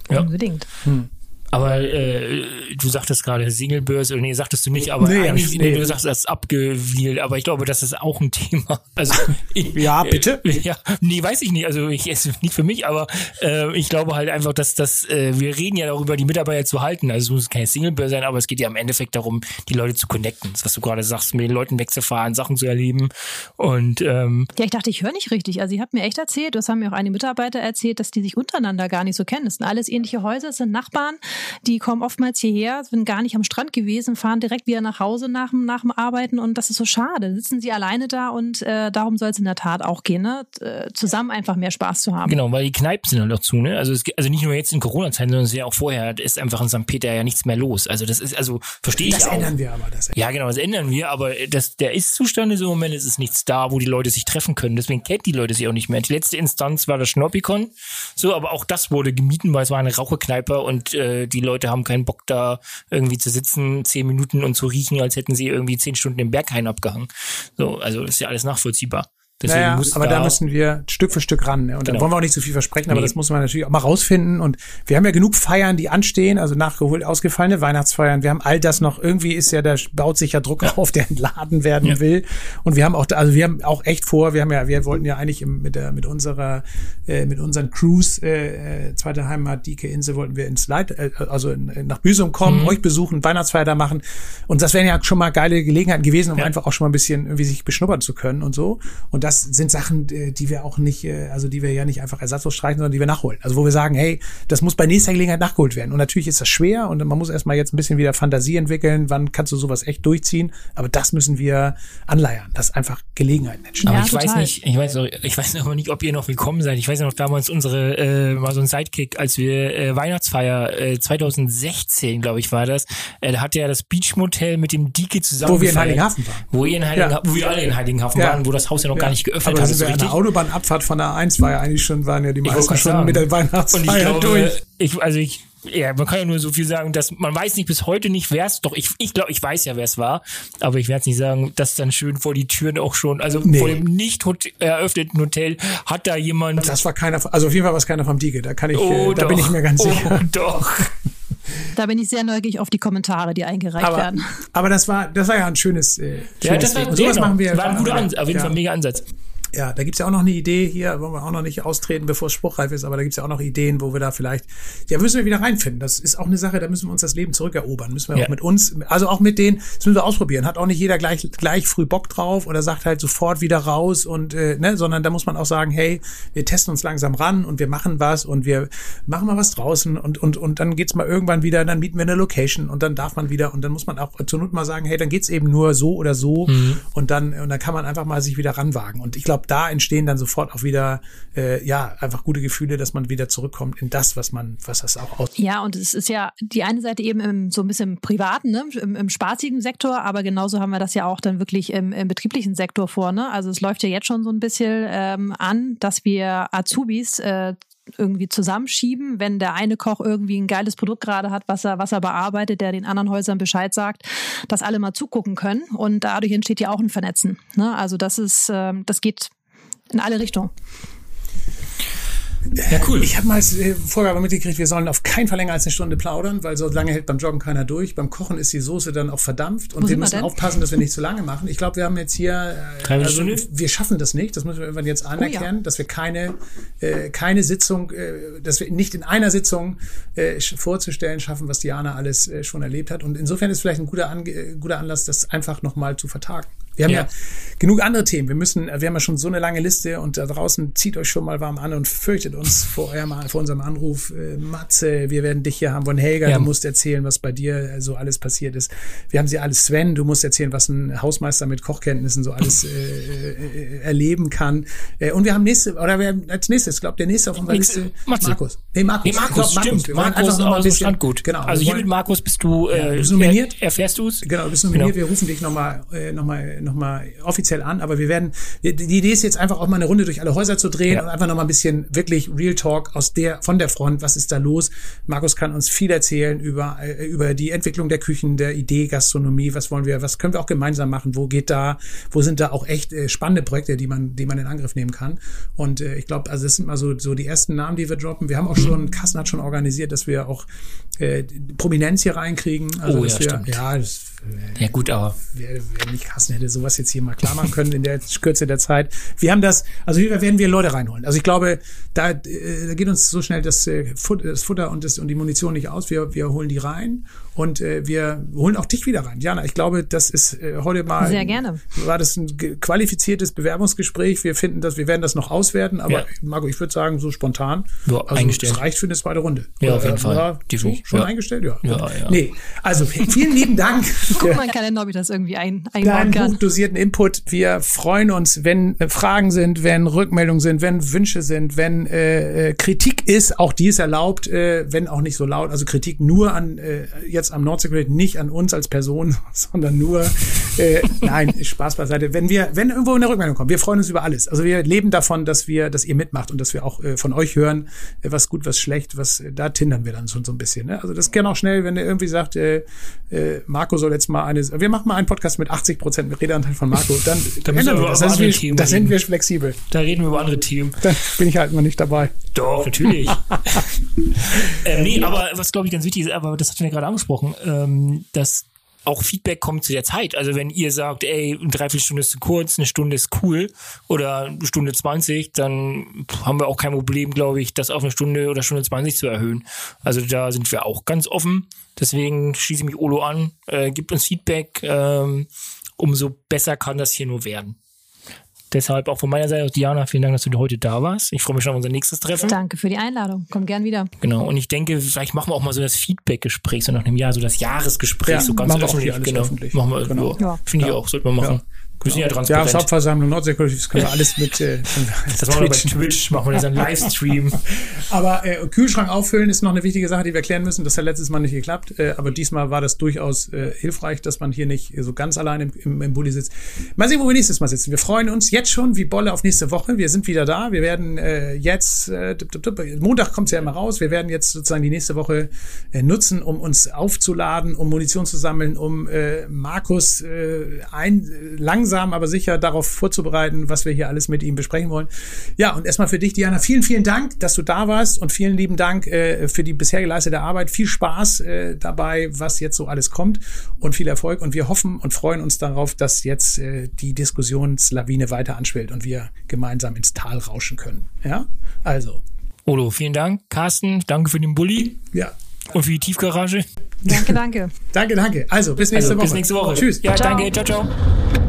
Ja. Unbedingt. Hm. Aber äh, du sagtest gerade Singlebörse, nee, sagtest du nicht, aber nee, eigentlich, nee, du sagst das abgewielt, aber ich glaube, das ist auch ein Thema. Also ich, Ja, bitte? Äh, ja, nee, weiß ich nicht. Also ich esse nicht für mich, aber äh, ich glaube halt einfach, dass das, äh, wir reden ja darüber, die Mitarbeiter zu halten. Also es muss keine Singlebörse sein, aber es geht ja im Endeffekt darum, die Leute zu connecten. Das, was du gerade sagst, mit den Leuten wegzufahren, Sachen zu erleben. Und ähm, ja, ich dachte, ich höre nicht richtig. Also ihr habt mir echt erzählt, das haben mir auch einige Mitarbeiter erzählt, dass die sich untereinander gar nicht so kennen. Das sind alles ähnliche Häuser, das sind Nachbarn die kommen oftmals hierher, sind gar nicht am Strand gewesen, fahren direkt wieder nach Hause nach, nach dem Arbeiten und das ist so schade. Sitzen sie alleine da und äh, darum soll es in der Tat auch gehen, ne? Äh, zusammen einfach mehr Spaß zu haben. Genau, weil die Kneipen sind halt auch zu, ne? Also, es, also nicht nur jetzt in Corona-Zeiten, sondern ja auch vorher ist einfach in St. Peter ja nichts mehr los. Also das ist, also verstehe ich das auch. Das ändern wir aber. Das ja, genau, das ändern wir, aber das, der Ist-Zustand ist im Moment, es ist nichts da, wo die Leute sich treffen können. Deswegen kennt die Leute sich auch nicht mehr. Die letzte Instanz war das Schnoppikon, so, aber auch das wurde gemieden, weil es war eine Raucherkneipe und äh, die Leute haben keinen Bock da irgendwie zu sitzen, zehn Minuten und zu riechen, als hätten sie irgendwie zehn Stunden im Berghain abgehangen. So, also ist ja alles nachvollziehbar. Deswegen naja, aber da, da, müssen wir Stück für Stück ran. Ne? Und genau. dann wollen wir auch nicht zu so viel versprechen, aber nee. das muss man natürlich auch mal rausfinden. Und wir haben ja genug Feiern, die anstehen, also nachgeholt ausgefallene Weihnachtsfeiern. Wir haben all das noch. Irgendwie ist ja, da baut sich ja Druck ja. auf, der entladen werden ja. will. Und wir haben auch, also wir haben auch echt vor, wir haben ja, wir wollten ja eigentlich mit der, mit unserer, äh, mit unseren Cruise, äh, äh, zweite Heimat, Dike Insel, wollten wir ins Leit, äh, also in, nach Büsum kommen, mhm. euch besuchen, Weihnachtsfeier da machen. Und das wären ja schon mal geile Gelegenheiten gewesen, um ja. einfach auch schon mal ein bisschen irgendwie sich beschnuppern zu können und so. Und das sind Sachen, äh, die wir auch nicht, äh, also die wir ja nicht einfach ersatzlos streichen, sondern die wir nachholen. Also wo wir sagen, hey, das muss bei nächster Gelegenheit nachgeholt werden. Und natürlich ist das schwer und man muss erstmal jetzt ein bisschen wieder Fantasie entwickeln, wann kannst du sowas echt durchziehen. Aber das müssen wir anleiern, dass einfach Gelegenheiten entstehen. Aber ja, ich total. weiß nicht, ich weiß, ich weiß aber nicht, ob ihr noch willkommen seid. Ich weiß noch damals unsere, äh, mal so ein Sidekick, als wir äh, Weihnachtsfeier äh, 2016, glaube ich, war das. Äh, da hatte ja das Beach Motel mit dem Dike zusammen. Wo wir in Heiligenhafen waren. Wo ihr in Heiligenhafen, ja. wo wir alle in Heiligenhafen ja. waren, wo das Haus ja noch gar nicht geöffnet aber sind wir an der Autobahnabfahrt von der A1 war ja eigentlich schon, waren ja die meisten schon mit der Weihnachtsfeier durch. Ich, also ich, ja, man kann ja nur so viel sagen, dass man weiß nicht bis heute nicht, wer es doch, ich, ich glaube, ich weiß ja, wer es war, aber ich werde es nicht sagen, dass dann schön vor die Türen auch schon, also nee. vor dem nicht eröffneten Hotel hat da jemand. Das war keiner, also auf jeden Fall war es keiner vom Diege, da kann ich, oh, äh, da doch. bin ich mir ganz sicher. Oh, doch. Da bin ich sehr neugierig auf die Kommentare, die eingereicht aber, werden. Aber das war, das war ja ein schönes, äh, schönes ja, das war, genau. machen wir. War ein guter Ansatz, auf jeden ja. Fall ein mega Ansatz. Ja, da gibt's ja auch noch eine Idee hier, wollen wir auch noch nicht austreten, bevor es spruchreif ist, aber da gibt's ja auch noch Ideen, wo wir da vielleicht, ja, müssen wir wieder reinfinden. Das ist auch eine Sache, da müssen wir uns das Leben zurückerobern. Müssen wir Ja. auch mit uns, also auch mit denen, das müssen wir ausprobieren. Hat auch nicht jeder gleich, gleich früh Bock drauf oder sagt halt sofort wieder raus und, äh, ne, sondern da muss man auch sagen, hey, wir testen uns langsam ran und wir machen was und wir machen mal was draußen und, und, und dann geht's mal irgendwann wieder, dann mieten wir eine Location und dann darf man wieder und dann muss man auch zur Not mal sagen, hey, dann geht's eben nur so oder so und dann, und dann kann man einfach mal sich wieder ranwagen. Und ich glaube, da entstehen dann sofort auch wieder, äh, ja, einfach gute Gefühle, dass man wieder zurückkommt in das, was man, was das auch aus. Ja, und es ist ja die eine Seite eben im, so ein bisschen im privaten, ne? Im, im spaßigen Sektor, aber genauso haben wir das ja auch dann wirklich im, im betrieblichen Sektor vor. Ne? Also es läuft ja jetzt schon so ein bisschen ähm, an, dass wir Azubis äh, irgendwie zusammenschieben, wenn der eine Koch irgendwie ein geiles Produkt gerade hat, was er, was er bearbeitet, der den anderen Häusern Bescheid sagt, dass alle mal zugucken können. Und dadurch entsteht ja auch ein Vernetzen. Ne? Also das ist, ähm, das geht in alle Richtungen. Ja, cool. Ich habe mal als äh, Vorgabe mitgekriegt, wir sollen auf keinen Fall länger als eine Stunde plaudern, weil so lange hält beim Joggen keiner durch. Beim Kochen ist die Soße dann auch verdampft und Wo wir wir müssen denn? aufpassen, dass wir nicht zu lange machen. Ich glaube, wir haben jetzt hier, äh, Dreiviertel also wir schaffen das nicht. Das müssen wir irgendwann jetzt anerkennen, dass wir keine äh, keine Sitzung, äh, dass wir nicht in einer Sitzung äh, vorzustellen schaffen, was Diana alles äh, schon erlebt hat. Und insofern ist vielleicht ein guter, Ange äh, guter Anlass, das einfach nochmal zu vertagen. Wir haben ja. Ja. genug andere Themen. Wir müssen, wir haben ja schon so eine lange Liste und da draußen zieht euch schon mal warm an und fürchtet uns vor, eurem, vor unserem Anruf. Äh, Matze, wir werden dich hier haben von Helga. Ja. Du musst erzählen, was bei dir äh, so alles passiert ist. Wir haben sie alles. Sven, du musst erzählen, was ein Hausmeister mit Kochkenntnissen so alles äh, äh, erleben kann. Äh, und wir haben nächste, oder wir haben als nächstes, ich glaube, der nächste auf unserer Nächste, Liste, Matze. Markus. Nee, Markus. Nee, Markus, glaub, stimmt. Markus einfach noch mal aus ein dem Strandgut. Genau. Also hier mit Markus bist du, äh, du bist nominiert. Er, erfährst du's? Genau, du bist nominiert. Genau. Wir rufen dich nochmal äh, noch mal, noch mal offiziell an. Aber wir werden, die Idee ist jetzt einfach auch mal eine Runde durch alle Häuser zu drehen Ja. und einfach noch mal ein bisschen wirklich Real Talk aus der, von der Front. Was ist da los? Markus kann uns viel erzählen über, äh, über die Entwicklung der Küchen, der Idee, Gastronomie. Was wollen wir, was können wir auch gemeinsam machen? Wo geht da, wo sind da auch echt äh, spannende Projekte, die man, die man in Angriff nehmen kann? Und äh, ich glaube, also das sind mal so, so die ersten Namen, die wir droppen. Wir haben auch schon, Kassen hat schon organisiert, dass wir auch äh, Prominenz hier reinkriegen. Also, Oh, ja, wir, stimmt. ja, das, Ja gut, aber wer, wer nicht hassen hätte, sowas jetzt hier mal klar machen können in der Kürze der Zeit. Wir haben das, also hier werden wir Leute reinholen. Also ich glaube, da, äh, da geht uns so schnell das, äh, das Futter und, das, und die Munition nicht aus. Wir, wir holen die rein und äh, wir holen auch dich wieder rein. Jana, ich glaube, das ist äh, heute mal Sehr gerne. war das ein qualifiziertes Bewerbungsgespräch. Wir finden das, wir werden das noch auswerten, aber Ja. Marco, ich würde sagen, so spontan. Ja, also eingestellt. Das reicht für eine zweite Runde. Ja, auf jeden Oder, Fall. oder So, schon Ja. eingestellt? Ja. Ja, ja. Nee, also vielen lieben Dank. Guck mal in den Kalender, ob ich das irgendwie ein, einbauen deinen kann. hochdosierten Input. Wir freuen uns, wenn äh, Fragen sind, wenn Rückmeldungen sind, wenn Wünsche sind, wenn äh, äh, Kritik ist, auch die ist erlaubt, äh, wenn auch nicht so laut. Also Kritik nur an äh, jetzt am Nordsee nicht an uns als Person, sondern nur äh, nein, Spaß beiseite. Wenn wir, wenn irgendwo eine Rückmeldung kommt, wir freuen uns über alles. Also wir leben davon, dass wir, dass ihr mitmacht und dass wir auch äh, von euch hören, äh, was gut, was schlecht, was äh, da tindern wir dann schon so ein bisschen. Ne? Also das gerne auch schnell, wenn er irgendwie sagt, äh, äh, Marco soll jetzt mal eine, wir machen mal einen Podcast mit 80 Prozent mit Redeanteil von Marco, dann, Dann ändern wir das. Das, wir, Themen das sind wir flexibel. da reden wir über andere Themen. Dann bin ich halt mal nicht dabei. Doch, natürlich. ähm, nee, aber was glaube ich ganz wichtig ist, aber das hatten wir gerade angesprochen, ähm, dass auch Feedback kommt zu der Zeit. Also wenn ihr sagt, ey, eine Dreiviertelstunde ist zu kurz, eine Stunde ist cool oder eine Stunde 20, dann haben wir auch kein Problem, glaube ich, das auf eine Stunde oder Stunde 20 zu erhöhen. Also da sind wir auch ganz offen. Deswegen schließe ich mich Olo an, äh, gibt uns Feedback, ähm, umso besser kann das hier nur werden. Deshalb auch von meiner Seite aus, Diana, vielen Dank, dass du heute da warst. Ich freue mich schon auf unser nächstes Treffen. Danke für die Einladung. Komm gern wieder. Genau, und ich denke, vielleicht machen wir auch mal so das Feedback-Gespräch, so nach einem Jahr, so das Jahresgespräch, Ja, so ganz machen wir auch öffentlich. alles genau. öffentlich. Machen wir, Genau. Ja. Finde ich auch, sollte man machen. Wir sind ja transparent. Jahreshauptversammlung Nordseekollektiv, das können wir alles mit äh, das machen wir bei Twitch. Machen wir das einen Livestream. Aber äh, Kühlschrank auffüllen ist noch eine wichtige Sache, die wir klären müssen. Das hat letztes Mal nicht geklappt, äh, aber diesmal war das durchaus äh, hilfreich, dass man hier nicht so ganz allein im, im, im Bulli sitzt. Mal sehen, wo wir nächstes Mal sitzen. Wir freuen uns jetzt schon wie Bolle auf nächste Woche. Wir sind wieder da. Wir werden äh, jetzt, äh, tipp, tipp, tipp, Montag kommt's ja immer raus. Wir werden jetzt sozusagen die nächste Woche äh, nutzen, um uns aufzuladen, um Munition zu sammeln, um äh, Markus äh, ein, äh, langsam langsam, aber sicher darauf vorzubereiten, was wir hier alles mit ihm besprechen wollen. Ja, und erstmal für dich, Diana, vielen, vielen Dank, dass du da warst und vielen lieben Dank äh, für die bisher geleistete Arbeit. Viel Spaß äh, dabei, was jetzt so alles kommt und viel Erfolg. Und wir hoffen und freuen uns darauf, dass jetzt äh, die Diskussionslawine weiter anschwillt und wir gemeinsam ins Tal rauschen können. Ja, also. Olo, vielen Dank. Carsten, danke für den Bulli. Ja. Und für die Tiefgarage. Danke, danke. danke, danke. Also, bis nächste also, Woche. Bis nächste Woche. Tschüss. Ja, ciao. danke. Ciao, ciao.